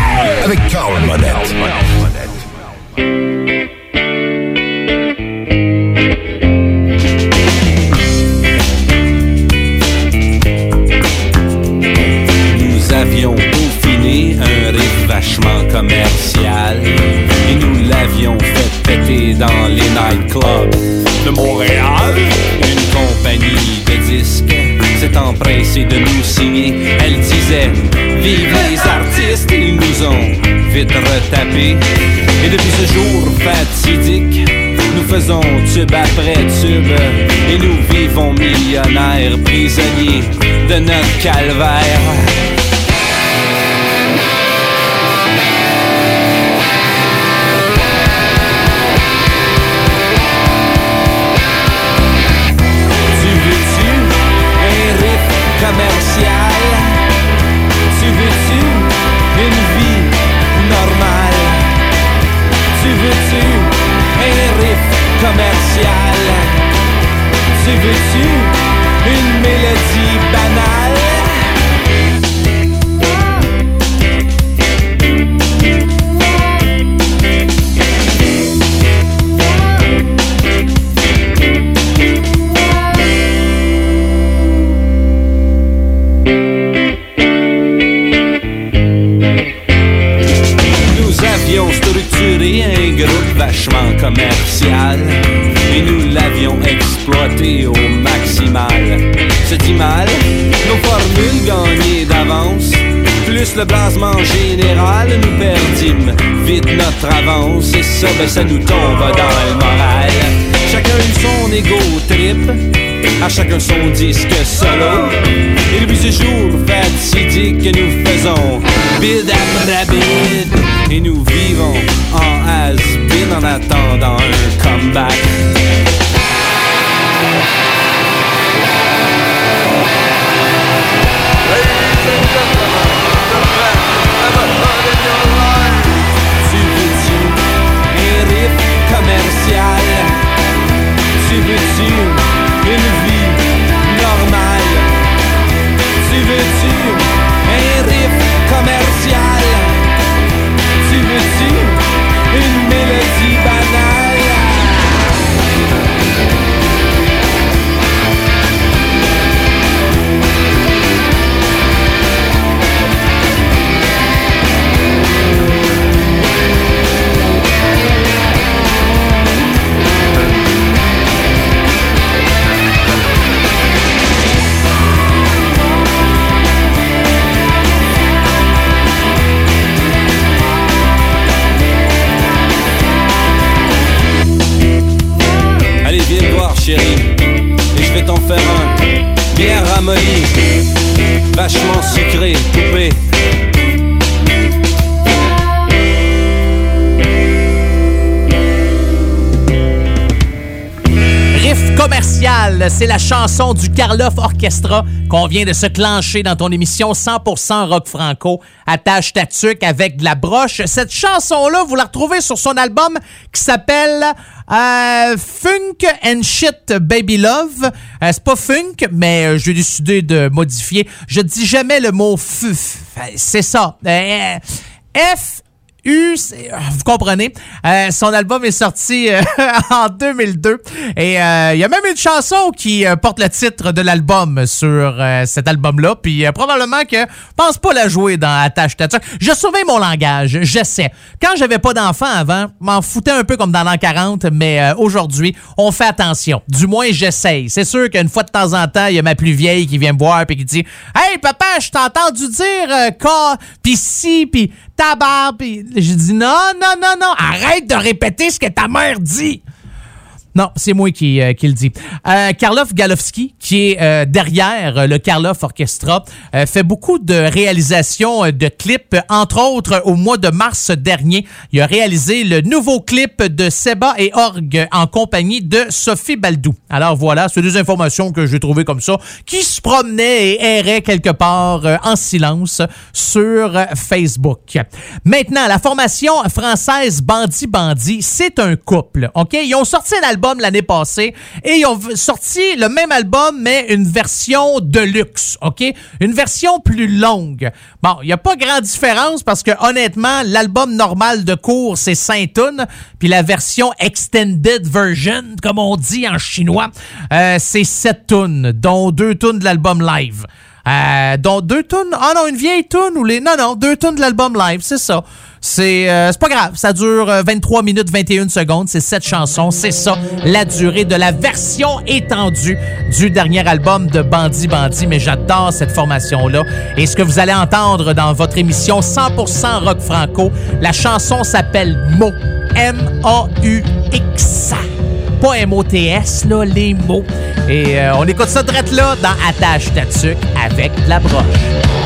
Avec faisons tube après tube. Et nous vivons millionnaires, prisonniers de notre calvaire. Le blasement général, nous perdîmes vite notre avance et ça, ben, ça nous tombe dans le moral. Chacun eut son égo trip, à chacun son disque solo. Et depuis ce jour fatidique que nous faisons bid après bid. Et nous vivons en has-been en attendant un comeback. Tu veux-tu une vie c'est la chanson du Karloff Orchestra qu'on vient de se clencher dans ton émission 100% rock franco. Attache ta tuque avec de la broche. Cette chanson-là, vous la retrouvez sur son album qui s'appelle euh, Funk and Shit Baby Love. Euh, c'est pas funk, mais euh, j'ai décidé de modifier. Je dis jamais le mot fuf. C'est ça. F U, c'est- euh, vous comprenez. Euh, son album est sorti euh, en 2002 et euh, il y a même une chanson qui euh, porte le titre de l'album sur cet album-là. Puis probablement que pense pas la jouer dans Attache Tatuc. Je surveille mon langage, je sais. Quand j'avais pas d'enfant avant, m'en foutais un peu comme dans l'an 40, mais aujourd'hui, on fait attention. Du moins, j'essaye. C'est sûr qu'une fois de temps en temps, il y a ma plus vieille qui vient me voir puis qui dit Hey papa, je t'ai entendu dire euh, puis si, puis tabar, puis j'ai dit non, non, non, non, arrête de répéter ce que ta mère dit. Non, c'est moi qui, euh, qui le dis. Euh, Karloff qui est euh, derrière euh, le Karloff Orchestra, fait beaucoup de réalisations de clips. Entre autres, au mois de mars dernier, il a réalisé le nouveau clip de Seba et Org en compagnie de Sophie Baldou. Alors voilà, c'est des informations que j'ai trouvées comme ça, qui se promenaient et erraient quelque part en silence sur Facebook. Maintenant, la formation française Bandit Bandit, c'est un couple, OK? Ils ont sorti un album l'année passée et ils ont sorti le même album, mais une version de luxe, OK? Une version plus longue. Bon, il n'y a pas grande différence parce que honnêtement, l'album normal de cours, c'est 5 tunes, puis la version extended version, comme on dit en chinois, euh, c'est 7 tunes, dont 2 tunes de l'album live. Euh, dont deux tunes. Ah non, une vieille tune ou les. Non, non, deux tunes de l'album live, c'est ça. C'est euh, pas grave. Ça dure euh, 23 minutes 21 secondes. C'est cette chanson. C'est ça, la durée de la version étendue du dernier album de Bandit Bandit. Mais j'adore cette formation-là. Et ce que vous allez entendre dans votre émission 100% rock franco, la chanson s'appelle Mo. M-A-U-X. Pas M-O-T-S, là, les mots. Et euh, on écoute ça direct là dans Attache Tatuc avec la broche.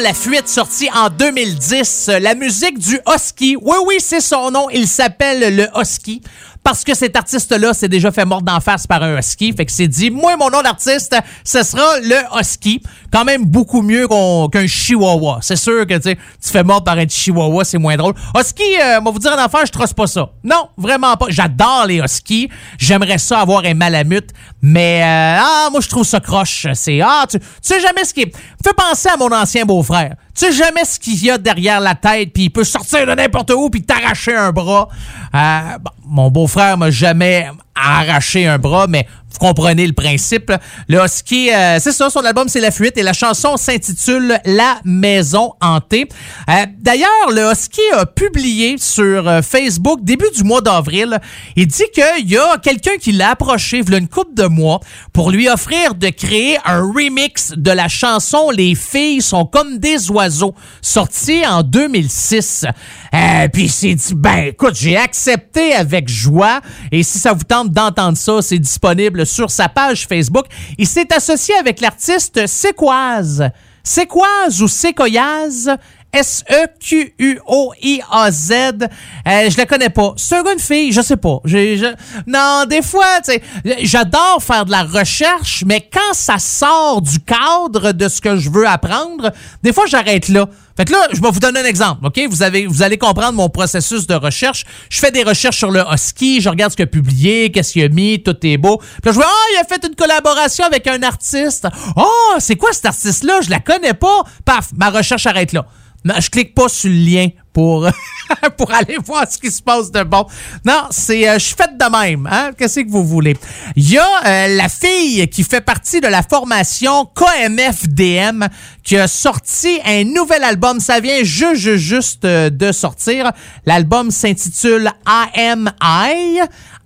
La Fuite, sorti en 2010, la musique du Husky. Oui, oui, c'est son nom. Il s'appelle le Husky. Parce que cet artiste-là s'est déjà fait mordre d'en face par un husky. Fait que c'est dit, moi, mon nom d'artiste, ce sera le husky. Quand même beaucoup mieux qu'un chihuahua. C'est sûr que tu fais mordre par un chihuahua, c'est moins drôle. Husky, euh, moi vous dire en affaire, je trosse pas ça. Non, vraiment pas. J'adore les huskies. J'aimerais ça avoir un malamute. Mais, euh, ah, moi, je trouve ça croche. C'est, ah, tu, tu sais jamais ce qui est. Fais penser à mon ancien beau-frère. Sais jamais ce qu'il y a derrière la tête, puis il peut sortir de n'importe où, puis t'arracher un bras. Euh, mon beau-frère m'a jamais arraché un bras, mais vous comprenez le principe. Le Husky, euh, c'est ça, son album c'est La Fuite et la chanson s'intitule La Maison Hantée. Euh, D'ailleurs, le Husky a publié sur Facebook début du mois d'avril. Il dit qu'il y a quelqu'un qui l'a approché il une couple de mois pour lui offrir de créer un remix de la chanson Les filles sont comme des oiseaux, sorti en 2006. Euh, puis il s'est dit, ben écoute, j'ai accepté avec joie et si ça vous tente d'entendre ça, c'est disponible sur sa page Facebook. Il s'est associé avec l'artiste Séquoise. Séquoise ou Séquoiase S-E-Q-U-O-I-A-Z. Euh, je la connais pas. C'est une fille? Je sais pas. Non, des fois, tu sais, j'adore faire de la recherche, mais quand ça sort du cadre de ce que je veux apprendre, des fois, j'arrête là. Fait que là, je vais vous donner un exemple, OK? Vous, allez comprendre mon processus de recherche. Je fais des recherches sur le Husky, je regarde ce qu'il a publié, qu'est-ce qu'il a mis, tout est beau. Puis là, je vois, ah, il a fait une collaboration avec un artiste. Oh, c'est quoi cet artiste-là? Je la connais pas. Paf, ma recherche arrête là. Non, je clique pas sur le lien pour, pour aller voir ce qui se passe de bon. Non, c'est euh, je suis faite de même. Hein? Qu'est-ce que vous voulez? Il y a euh, la fille qui fait partie de la formation KMFDM qui a sorti un nouvel album. Ça vient juste, juste, euh, de sortir. L'album s'intitule AMI.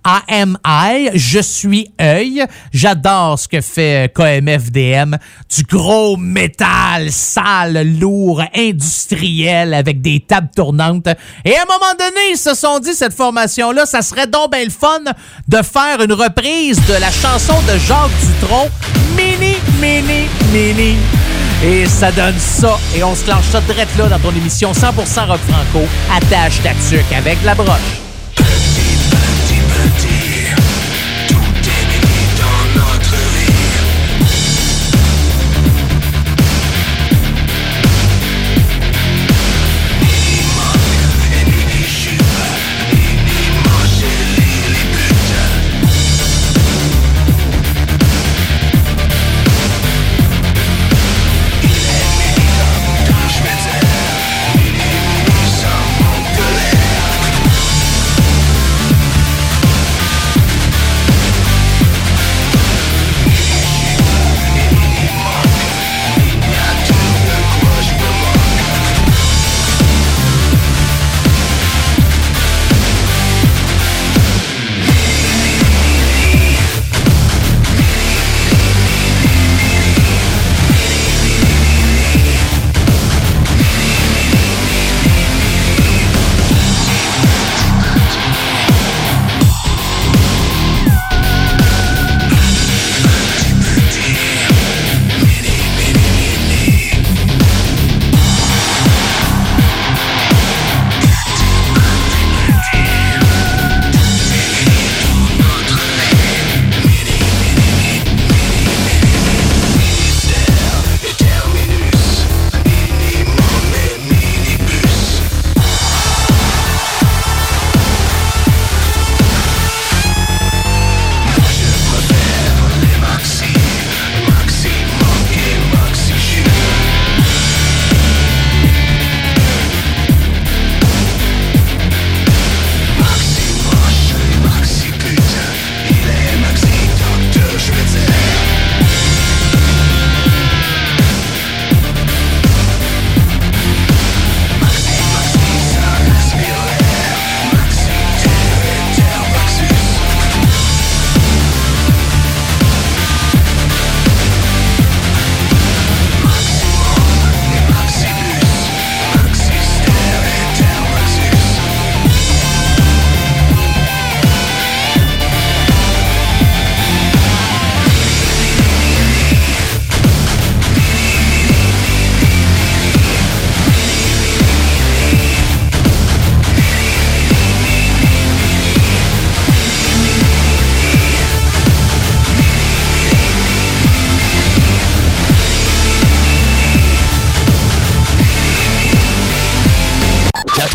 AMI, je suis œil. J'adore ce que fait euh, KMFDM. Du gros métal sale, lourd, industriel avec des tables tournantes. Et à un moment donné, ils se sont dit, cette formation-là, ça serait donc bien le fun de faire une reprise de la chanson de Jacques Dutronc, Mini, Mini, Mini. Et ça donne ça. Et on se clenche ça direct là dans ton émission 100% rock franco. Attache ta tuque avec la broche.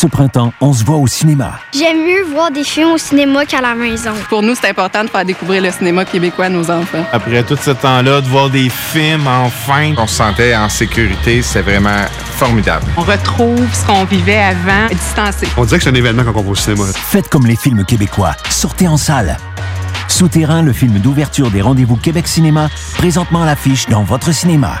Ce printemps, on se voit au cinéma. J'aime mieux voir des films au cinéma qu'à la maison. Pour nous, c'est important de faire découvrir le cinéma québécois à nos enfants. Après tout ce temps-là, de voir des films enfin, on se sentait en sécurité, c'est vraiment formidable. On retrouve ce qu'on vivait avant, distancé. On dirait que c'est un événement quand on va au cinéma. Faites comme les films québécois. Sortez en salle. Souterrain, le film d'ouverture des rendez-vous Québec Cinéma, présentement à l'affiche dans votre cinéma.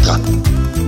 Pierre-Bertrand.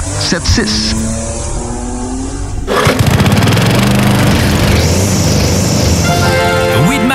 681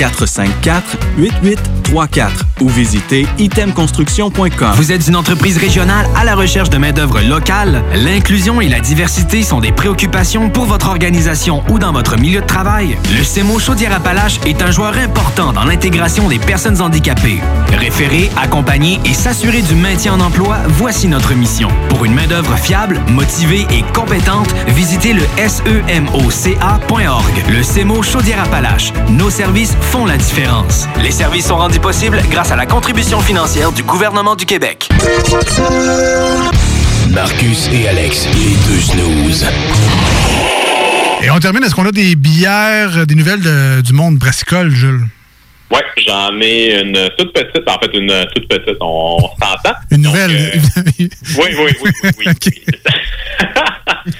34 ou visitez itemconstruction.com. Vous êtes une entreprise régionale à la recherche de main-d'œuvre locale? L'inclusion et la diversité sont des préoccupations pour votre organisation ou dans votre milieu de travail? Le CEMO Chaudière-Appalaches est un joueur important dans l'intégration des personnes handicapées. Référer, accompagner et s'assurer du maintien en emploi, voici notre mission. Pour une main-d'œuvre fiable, motivée et compétente, visitez le semoca.org. Le CEMO Chaudière-Appalaches. Nos services font la différence. Les services sont rendus possibles grâce à la contribution financière du gouvernement du Québec. Marcus et Alex, les deux snooze. Et on termine, est-ce qu'on a des bières, des nouvelles de- du monde brassicole, Jules? Ouais, j'en ai une toute petite, en fait, une toute petite, on s'entend. Une nouvelle? Oui, oui, oui, oui, oui.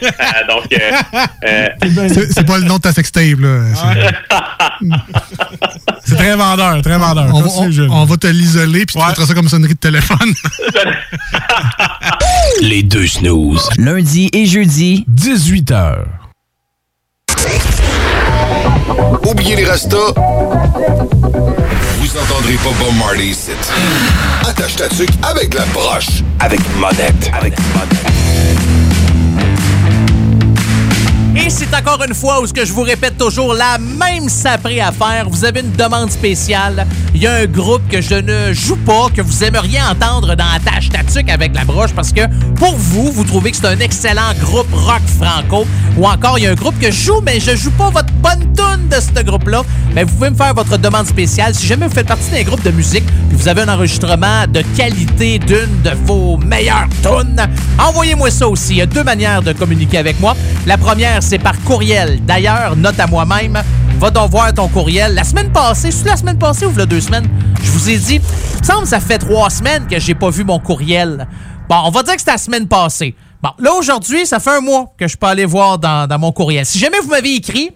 Euh, donc, euh, euh, C'est c'est pas le nom de ta sextape, là. C'est- C'est très vendeur, très vendeur. On, va- on- on va te l'isoler, puis tu mettras ça comme sonnerie de téléphone. Les deux snooze. Lundi et jeudi, 18h. Oubliez les rastas. Vous entendrez pas Bob Marley ici. Attache ta tuque avec la broche. Avec monette. Avec Et c'est encore une fois où ce que je vous répète toujours la même saprée affaire. Vous avez une demande spéciale. Il y a un groupe que je ne joue pas, que vous aimeriez entendre dans Attache Tatuc avec la broche parce que pour vous, vous trouvez que c'est un excellent groupe rock franco. Ou encore, il y a un groupe que je joue, mais je joue pas votre bonne tune de ce groupe-là. Mais vous pouvez me faire votre demande spéciale. Si jamais vous faites partie d'un groupe de musique puis vous avez un enregistrement de qualité d'une de vos meilleures tunes, envoyez-moi ça aussi. Il y a deux manières de communiquer avec moi. La première, c'est par courriel. D'ailleurs, note à moi-même, va donc voir ton courriel. La semaine passée, c'est la semaine passée ou la deux semaines, je vous ai dit, il me semble que ça fait trois semaines que j'ai pas vu mon courriel. Bon, on va dire que c'est la semaine passée. Bon, là, aujourd'hui, ça fait un mois que je peux aller voir dans, mon courriel. Si jamais vous m'avez écrit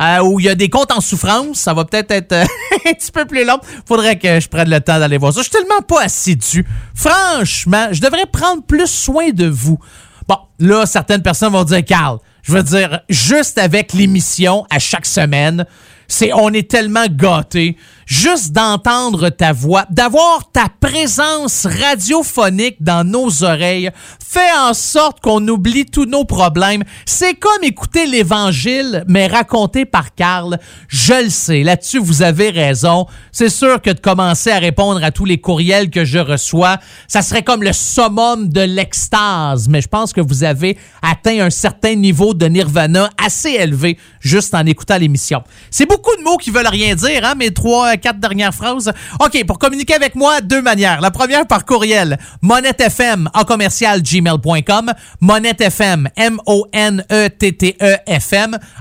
euh, où il y a des comptes en souffrance, ça va peut-être être, euh, un petit peu plus long. Faudrait que je prenne le temps d'aller voir ça. Je suis tellement pas assidu. Franchement, je devrais prendre plus soin de vous. Bon, là, certaines personnes vont dire, Carl, je veux dire, juste avec l'émission à chaque semaine, c'est, on est tellement gâtés. Juste d'entendre ta voix, d'avoir ta présence radiophonique dans nos oreilles, fait en sorte qu'on oublie tous nos problèmes. C'est comme écouter l'évangile, mais raconté par Carl. Je le sais. Là-dessus, vous avez raison. C'est sûr que de commencer à répondre à tous les courriels que je reçois, ça serait comme le summum de l'extase. Mais je pense que vous avez atteint un certain niveau de nirvana assez élevé juste en écoutant l'émission. C'est beaucoup de mots qui veulent rien dire, hein, mes trois, quatre dernières phrases. OK, pour communiquer avec moi, deux manières. La première par courriel, monettefm en commercial gmail.com, monettefm, M-O-N-E-T-T-E-F-M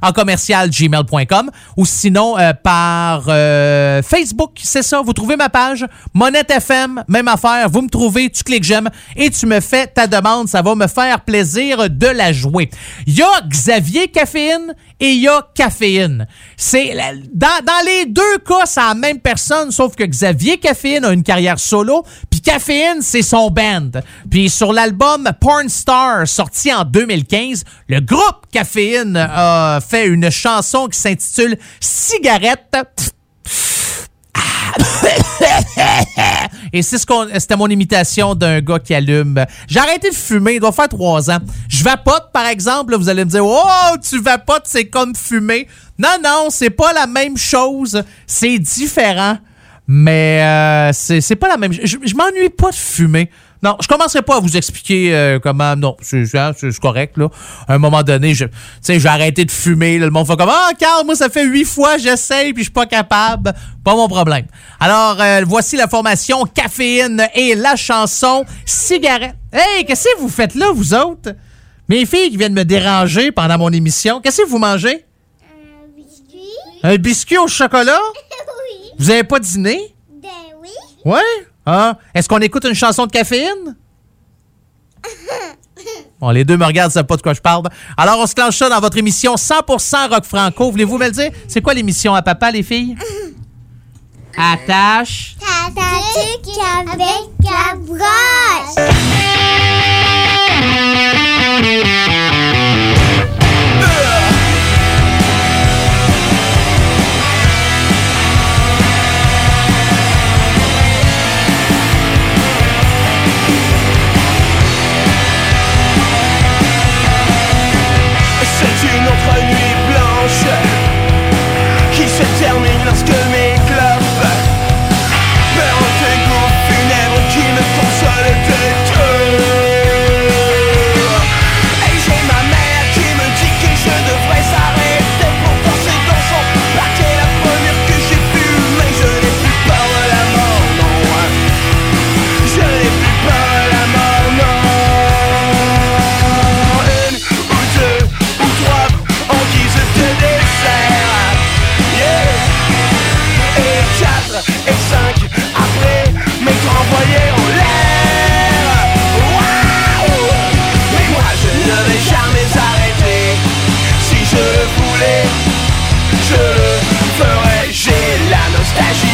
en commercial gmail.com ou sinon euh, par euh, Facebook, c'est ça, vous trouvez ma page, Monette FM, même affaire, vous me trouvez, tu cliques j'aime et tu me fais ta demande, ça va me faire plaisir de la jouer. Il y a Xavier Caféine et il y a Caféine. C'est dans, dans les deux cas, c'est la personne, sauf que Xavier Caféine a une carrière solo, puis Caféine, c'est son band. Puis sur l'album Porn Star, sorti en 2015, le groupe Caféine a fait une chanson qui s'intitule Cigarette. Et c'est ce c'était mon imitation d'un gars qui allume. J'ai arrêté de fumer, il doit faire trois ans. Je vapote, par exemple, là, vous allez me dire, oh, tu vapotes, c'est comme fumer. Non, non, c'est pas la même chose. C'est différent. Mais euh, c'est, c'est pas la même. Je, je m'ennuie pas de fumer. Non, je commencerai pas à vous expliquer euh, comment. Non, c'est, c'est- correct, là. À un moment donné, je, j'ai arrêté de fumer. là. le monde fait comme Ah, Carl, moi, ça fait huit fois, j'essaye, puis je suis pas capable. Pas mon problème. Alors, euh, voici la formation Caféine et la chanson Cigarette. Hey, qu'est-ce que vous faites là, vous autres? Mes filles qui viennent me déranger pendant mon émission. Qu'est-ce que vous mangez? Un biscuit au chocolat? oui. Vous avez pas dîné? Ben oui. Ouais? Ah, est-ce qu'on écoute une chanson de caféine? Bon, les deux me regardent, savent pas de quoi je parle. Alors, on se clenche ça dans votre émission 100% rock franco. Voulez-vous me le dire? C'est quoi l'émission à papa, les filles? Attache. Tatuc avec la. La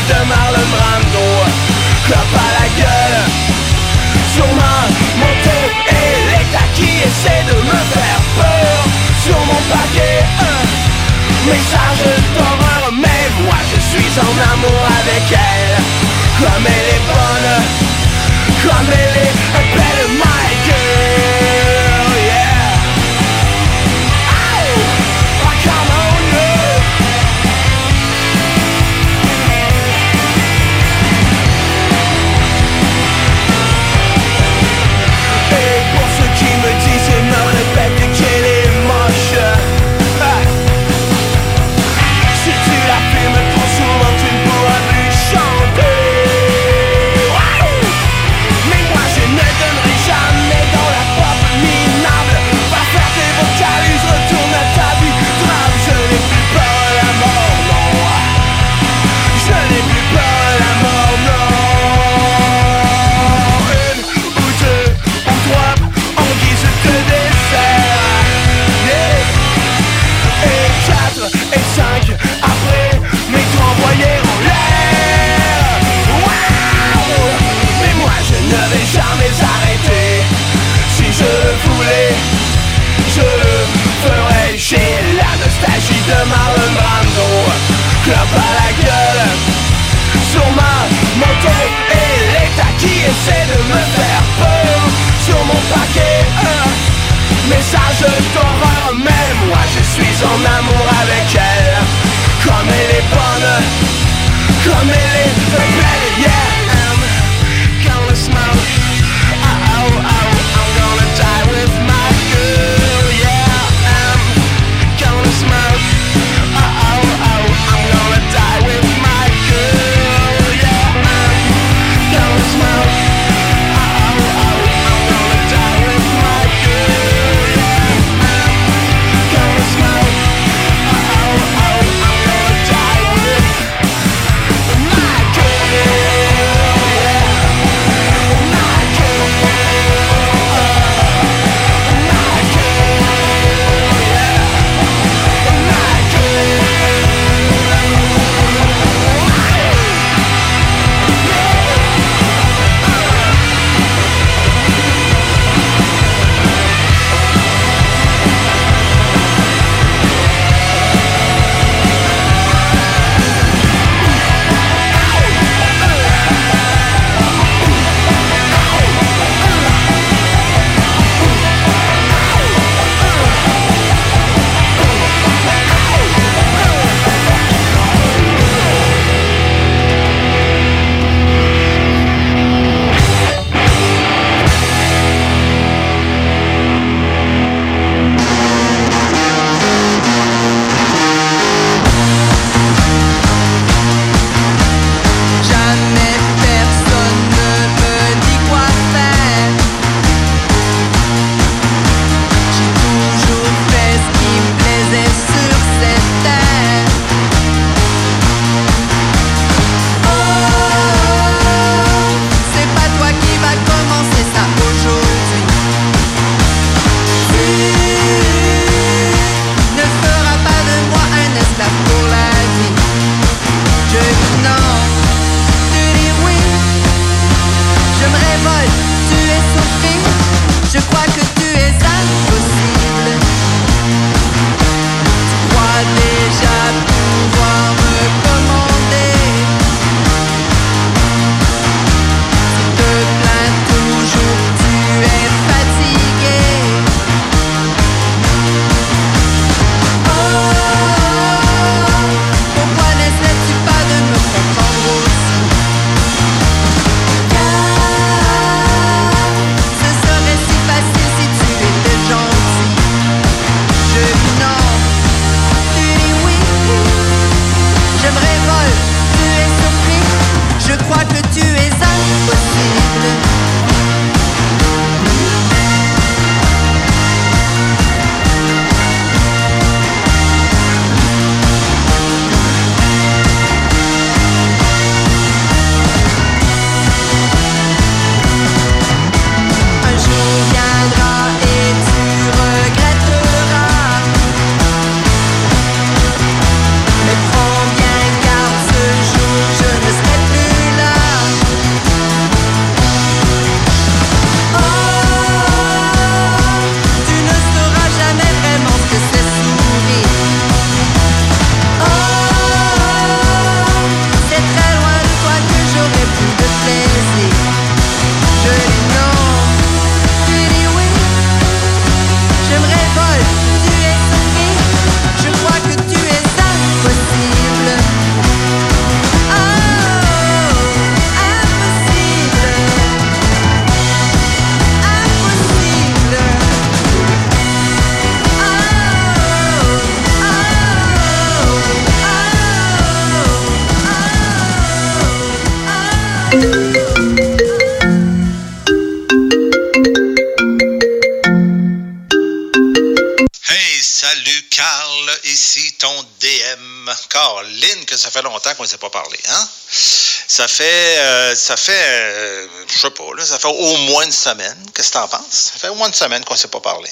Ça fait, euh, ça fait, euh, je sais pas, là, ça fait au moins une semaine. Qu'est-ce que t'en penses? Ça fait au moins une semaine qu'on ne s'est pas parlé.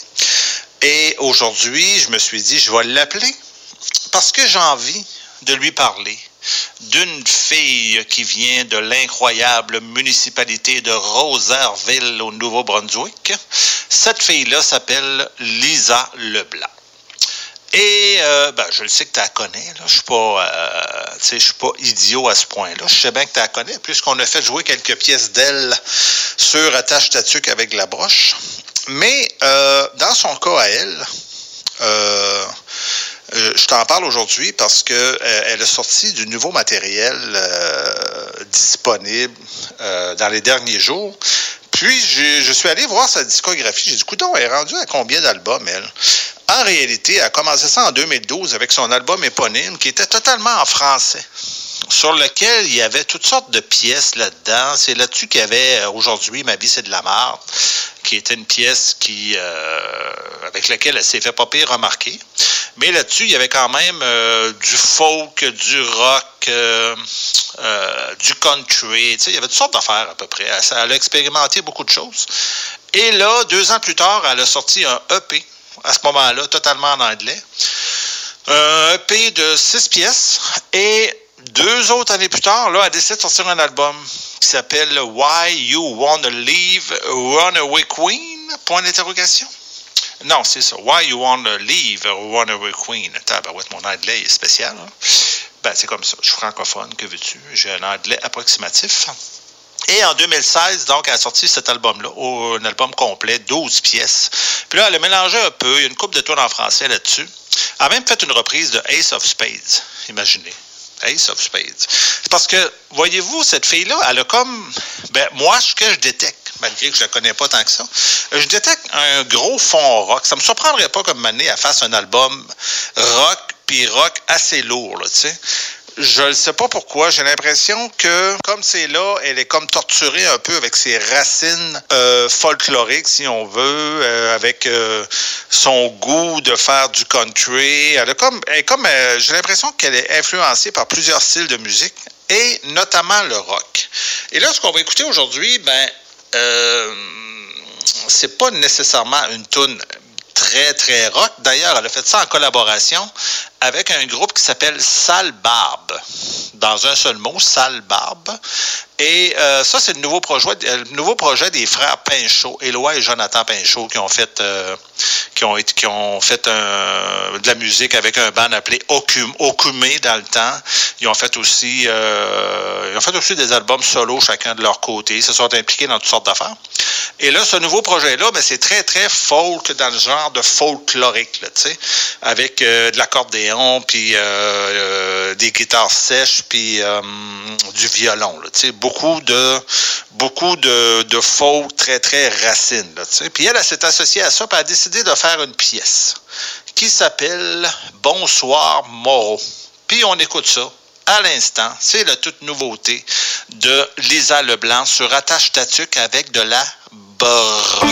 Et aujourd'hui, je me suis dit, je vais l'appeler parce que j'ai envie de lui parler d'une fille qui vient de l'incroyable municipalité de Rosaireville au Nouveau-Brunswick. Cette fille-là s'appelle Lisa Leblanc. Et euh, ben, je le sais que tu la connais. Je suis pas, euh, pas idiot à ce point-là. Je sais bien que tu la connais, puisqu'on a fait jouer quelques pièces d'elle sur Attache Tatuc avec la broche. Mais euh, dans son cas à elle, je t'en parle aujourd'hui parce que elle a sorti du nouveau matériel disponible dans les derniers jours. Puis je, je suis allé voir sa discographie. J'ai dit, coudon, elle est rendue à combien d'albums, elle? En réalité, elle a commencé ça en 2012 avec son album éponyme qui était totalement en français sur lequel il y avait toutes sortes de pièces là-dedans. C'est là-dessus qu'il y avait euh, aujourd'hui Ma vie c'est de la marde, qui était une pièce qui euh, avec laquelle elle s'est fait pas pire remarquer. Mais là-dessus, il y avait quand même euh, du folk, du rock, du country. Il y avait toutes sortes d'affaires à peu près. Elle a expérimenté beaucoup de choses. Et là, deux ans plus tard, elle a sorti un EP à ce moment-là, totalement en anglais. Un EP de six pièces. Et deux autres années plus tard, là, elle décide de sortir un album qui s'appelle Why You Wanna Leave Runaway Queen? Point d'interrogation. Non, c'est ça. Why You Wanna Leave Runaway Queen? Tabarouette, mon anglais est spécial. hein. Ben, c'est comme ça. Je suis francophone, que veux-tu? J'ai un anglais approximatif. Et en 2016, donc, elle a sorti cet album-là, un album complet, 12 pièces. Puis là, elle a mélangé un peu, il y a une coupe de tours en français là-dessus. Elle a même fait une reprise de Ace of Spades, imaginez. Ace of Spades. Parce que, voyez-vous, cette fille-là, elle a comme, ben, moi, ce que je détecte, malgré que je la connais pas tant que ça, je détecte un gros fond rock. Ça me surprendrait pas comme année, elle fasse un album rock, puis rock assez lourd, tu sais. Je ne sais pas pourquoi. J'ai l'impression que, comme c'est là, elle est comme torturée un peu avec ses racines euh, folkloriques, si on veut, euh, avec euh, son goût de faire du country. Elle est comme j'ai l'impression qu'elle est influencée par plusieurs styles de musique, et notamment le rock. Et là, ce qu'on va écouter aujourd'hui, ben, c'est pas nécessairement une tune très, très rock. D'ailleurs, elle a fait ça en collaboration avec un groupe qui s'appelle Sale Barbe. Dans un seul mot, Sale Barbe. Et euh, ça, c'est le nouveau projet, euh, le nouveau projet des frères Pinchot, Éloi et Jonathan Pinchot, qui ont fait, euh, qui ont, qui ont fait de la musique avec un band appelé Okum, Okumé dans le temps. Ils ont fait aussi, ils ont fait aussi des albums solo chacun de leur côté. Ils se sont impliqués dans toutes sortes d'affaires. Et là, ce nouveau projet-là, ben, c'est très, très folk dans le genre de folklorique, tu sais, avec de puis euh, euh, des guitares sèches, puis euh, du violon, là, beaucoup de beaucoup de, folk très, très racines. Puis elle, elle s'est associée à ça, puis a décidé de faire une pièce qui s'appelle Bonsoir Moreau. Puis on écoute ça à l'instant. C'est la toute nouveauté de Lisa Leblanc sur Attache Tatuc avec de la broche.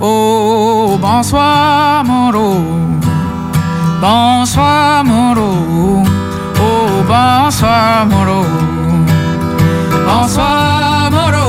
Oh, bonsoir, Moreau. Bonsoir, Moreau. Oh, bonsoir, Moreau. Bonsoir, Moreau.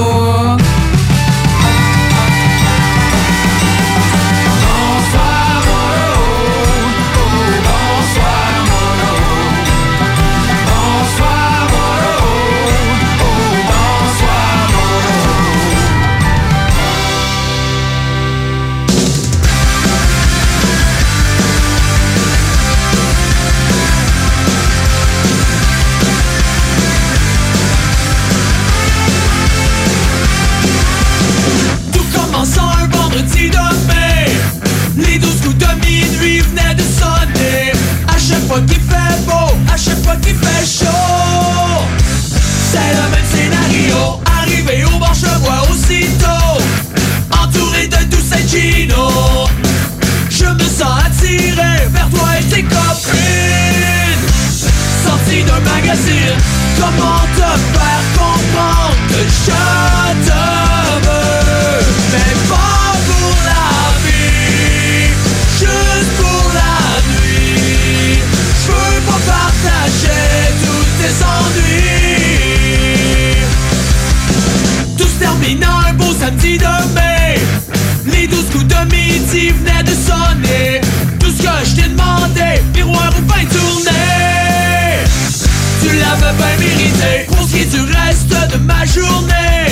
Fait beau, à chaque fois qu'il fait chaud. C'est le même scénario Arrivé au bord, je vois aussitôt Entouré de tous ces Gino Je me sens attiré vers toi et tes copines. Sorti d'un magazine Comment te faire comprendre que je te veux? Mais pas partager tous tes ennuis. Tout se termine un beau samedi de mai. Les douze coups de midi venaient de sonner. Tout ce que je t'ai demandé Miroir ou pain tourné. Tu l'avais bien mérité Pour ce qui est du reste de ma journée.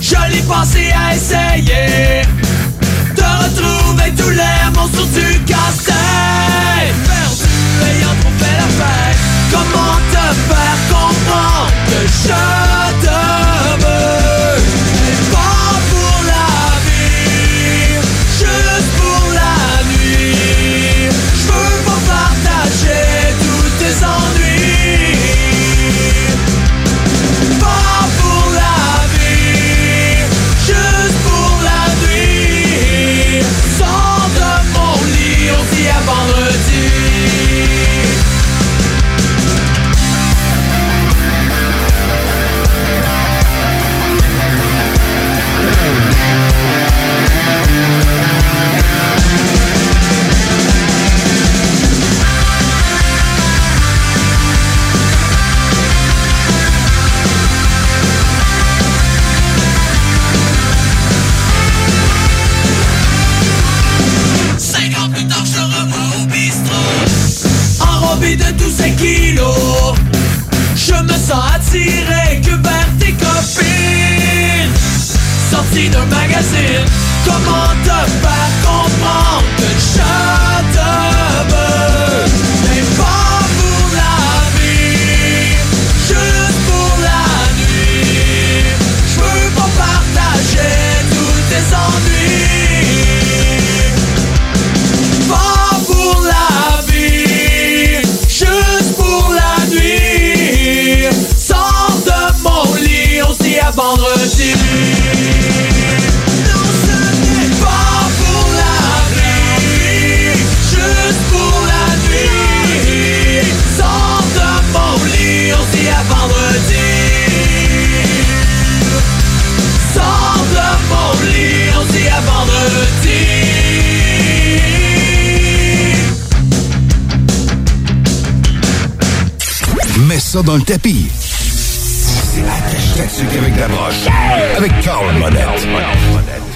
Je l'ai pensé à essayer. De retrouver tous les monstres du casse-tête. Perdu Comment te faire comprendre que je ça dans le tapis. C'est la sucre avec la broche. Avec Carl Monette.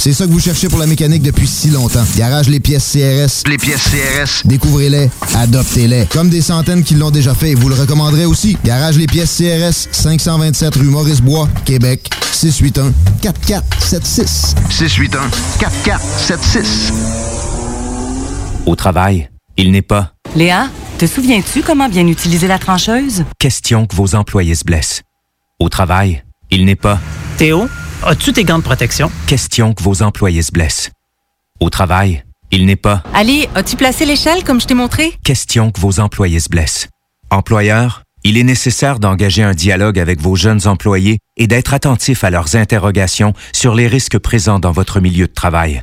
C'est ça que vous cherchez pour la mécanique depuis si longtemps. Garage Les Pièces CRS. Les pièces CRS. Découvrez-les, adoptez-les. Comme des centaines qui l'ont déjà fait, vous le recommanderez aussi. Garage Les Pièces CRS, 527 rue Maurice-Bois, Québec, 681 4476. 681 4476. Au travail, il n'est pas Léa, te souviens-tu comment bien utiliser la trancheuse? question que vos employés se blessent. Au travail, il n'est pas Théo, as-tu tes gants de protection? question que vos employés se blessent. Au travail, il n'est pas Ali, as-tu placé l'échelle comme je t'ai montré? question que vos employés se blessent. Employeur, il est nécessaire d'engager un dialogue avec vos jeunes employés et d'être attentif à leurs interrogations sur les risques présents dans votre milieu de travail.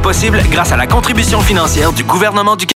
possibles grâce à la contribution financière du gouvernement du Québec.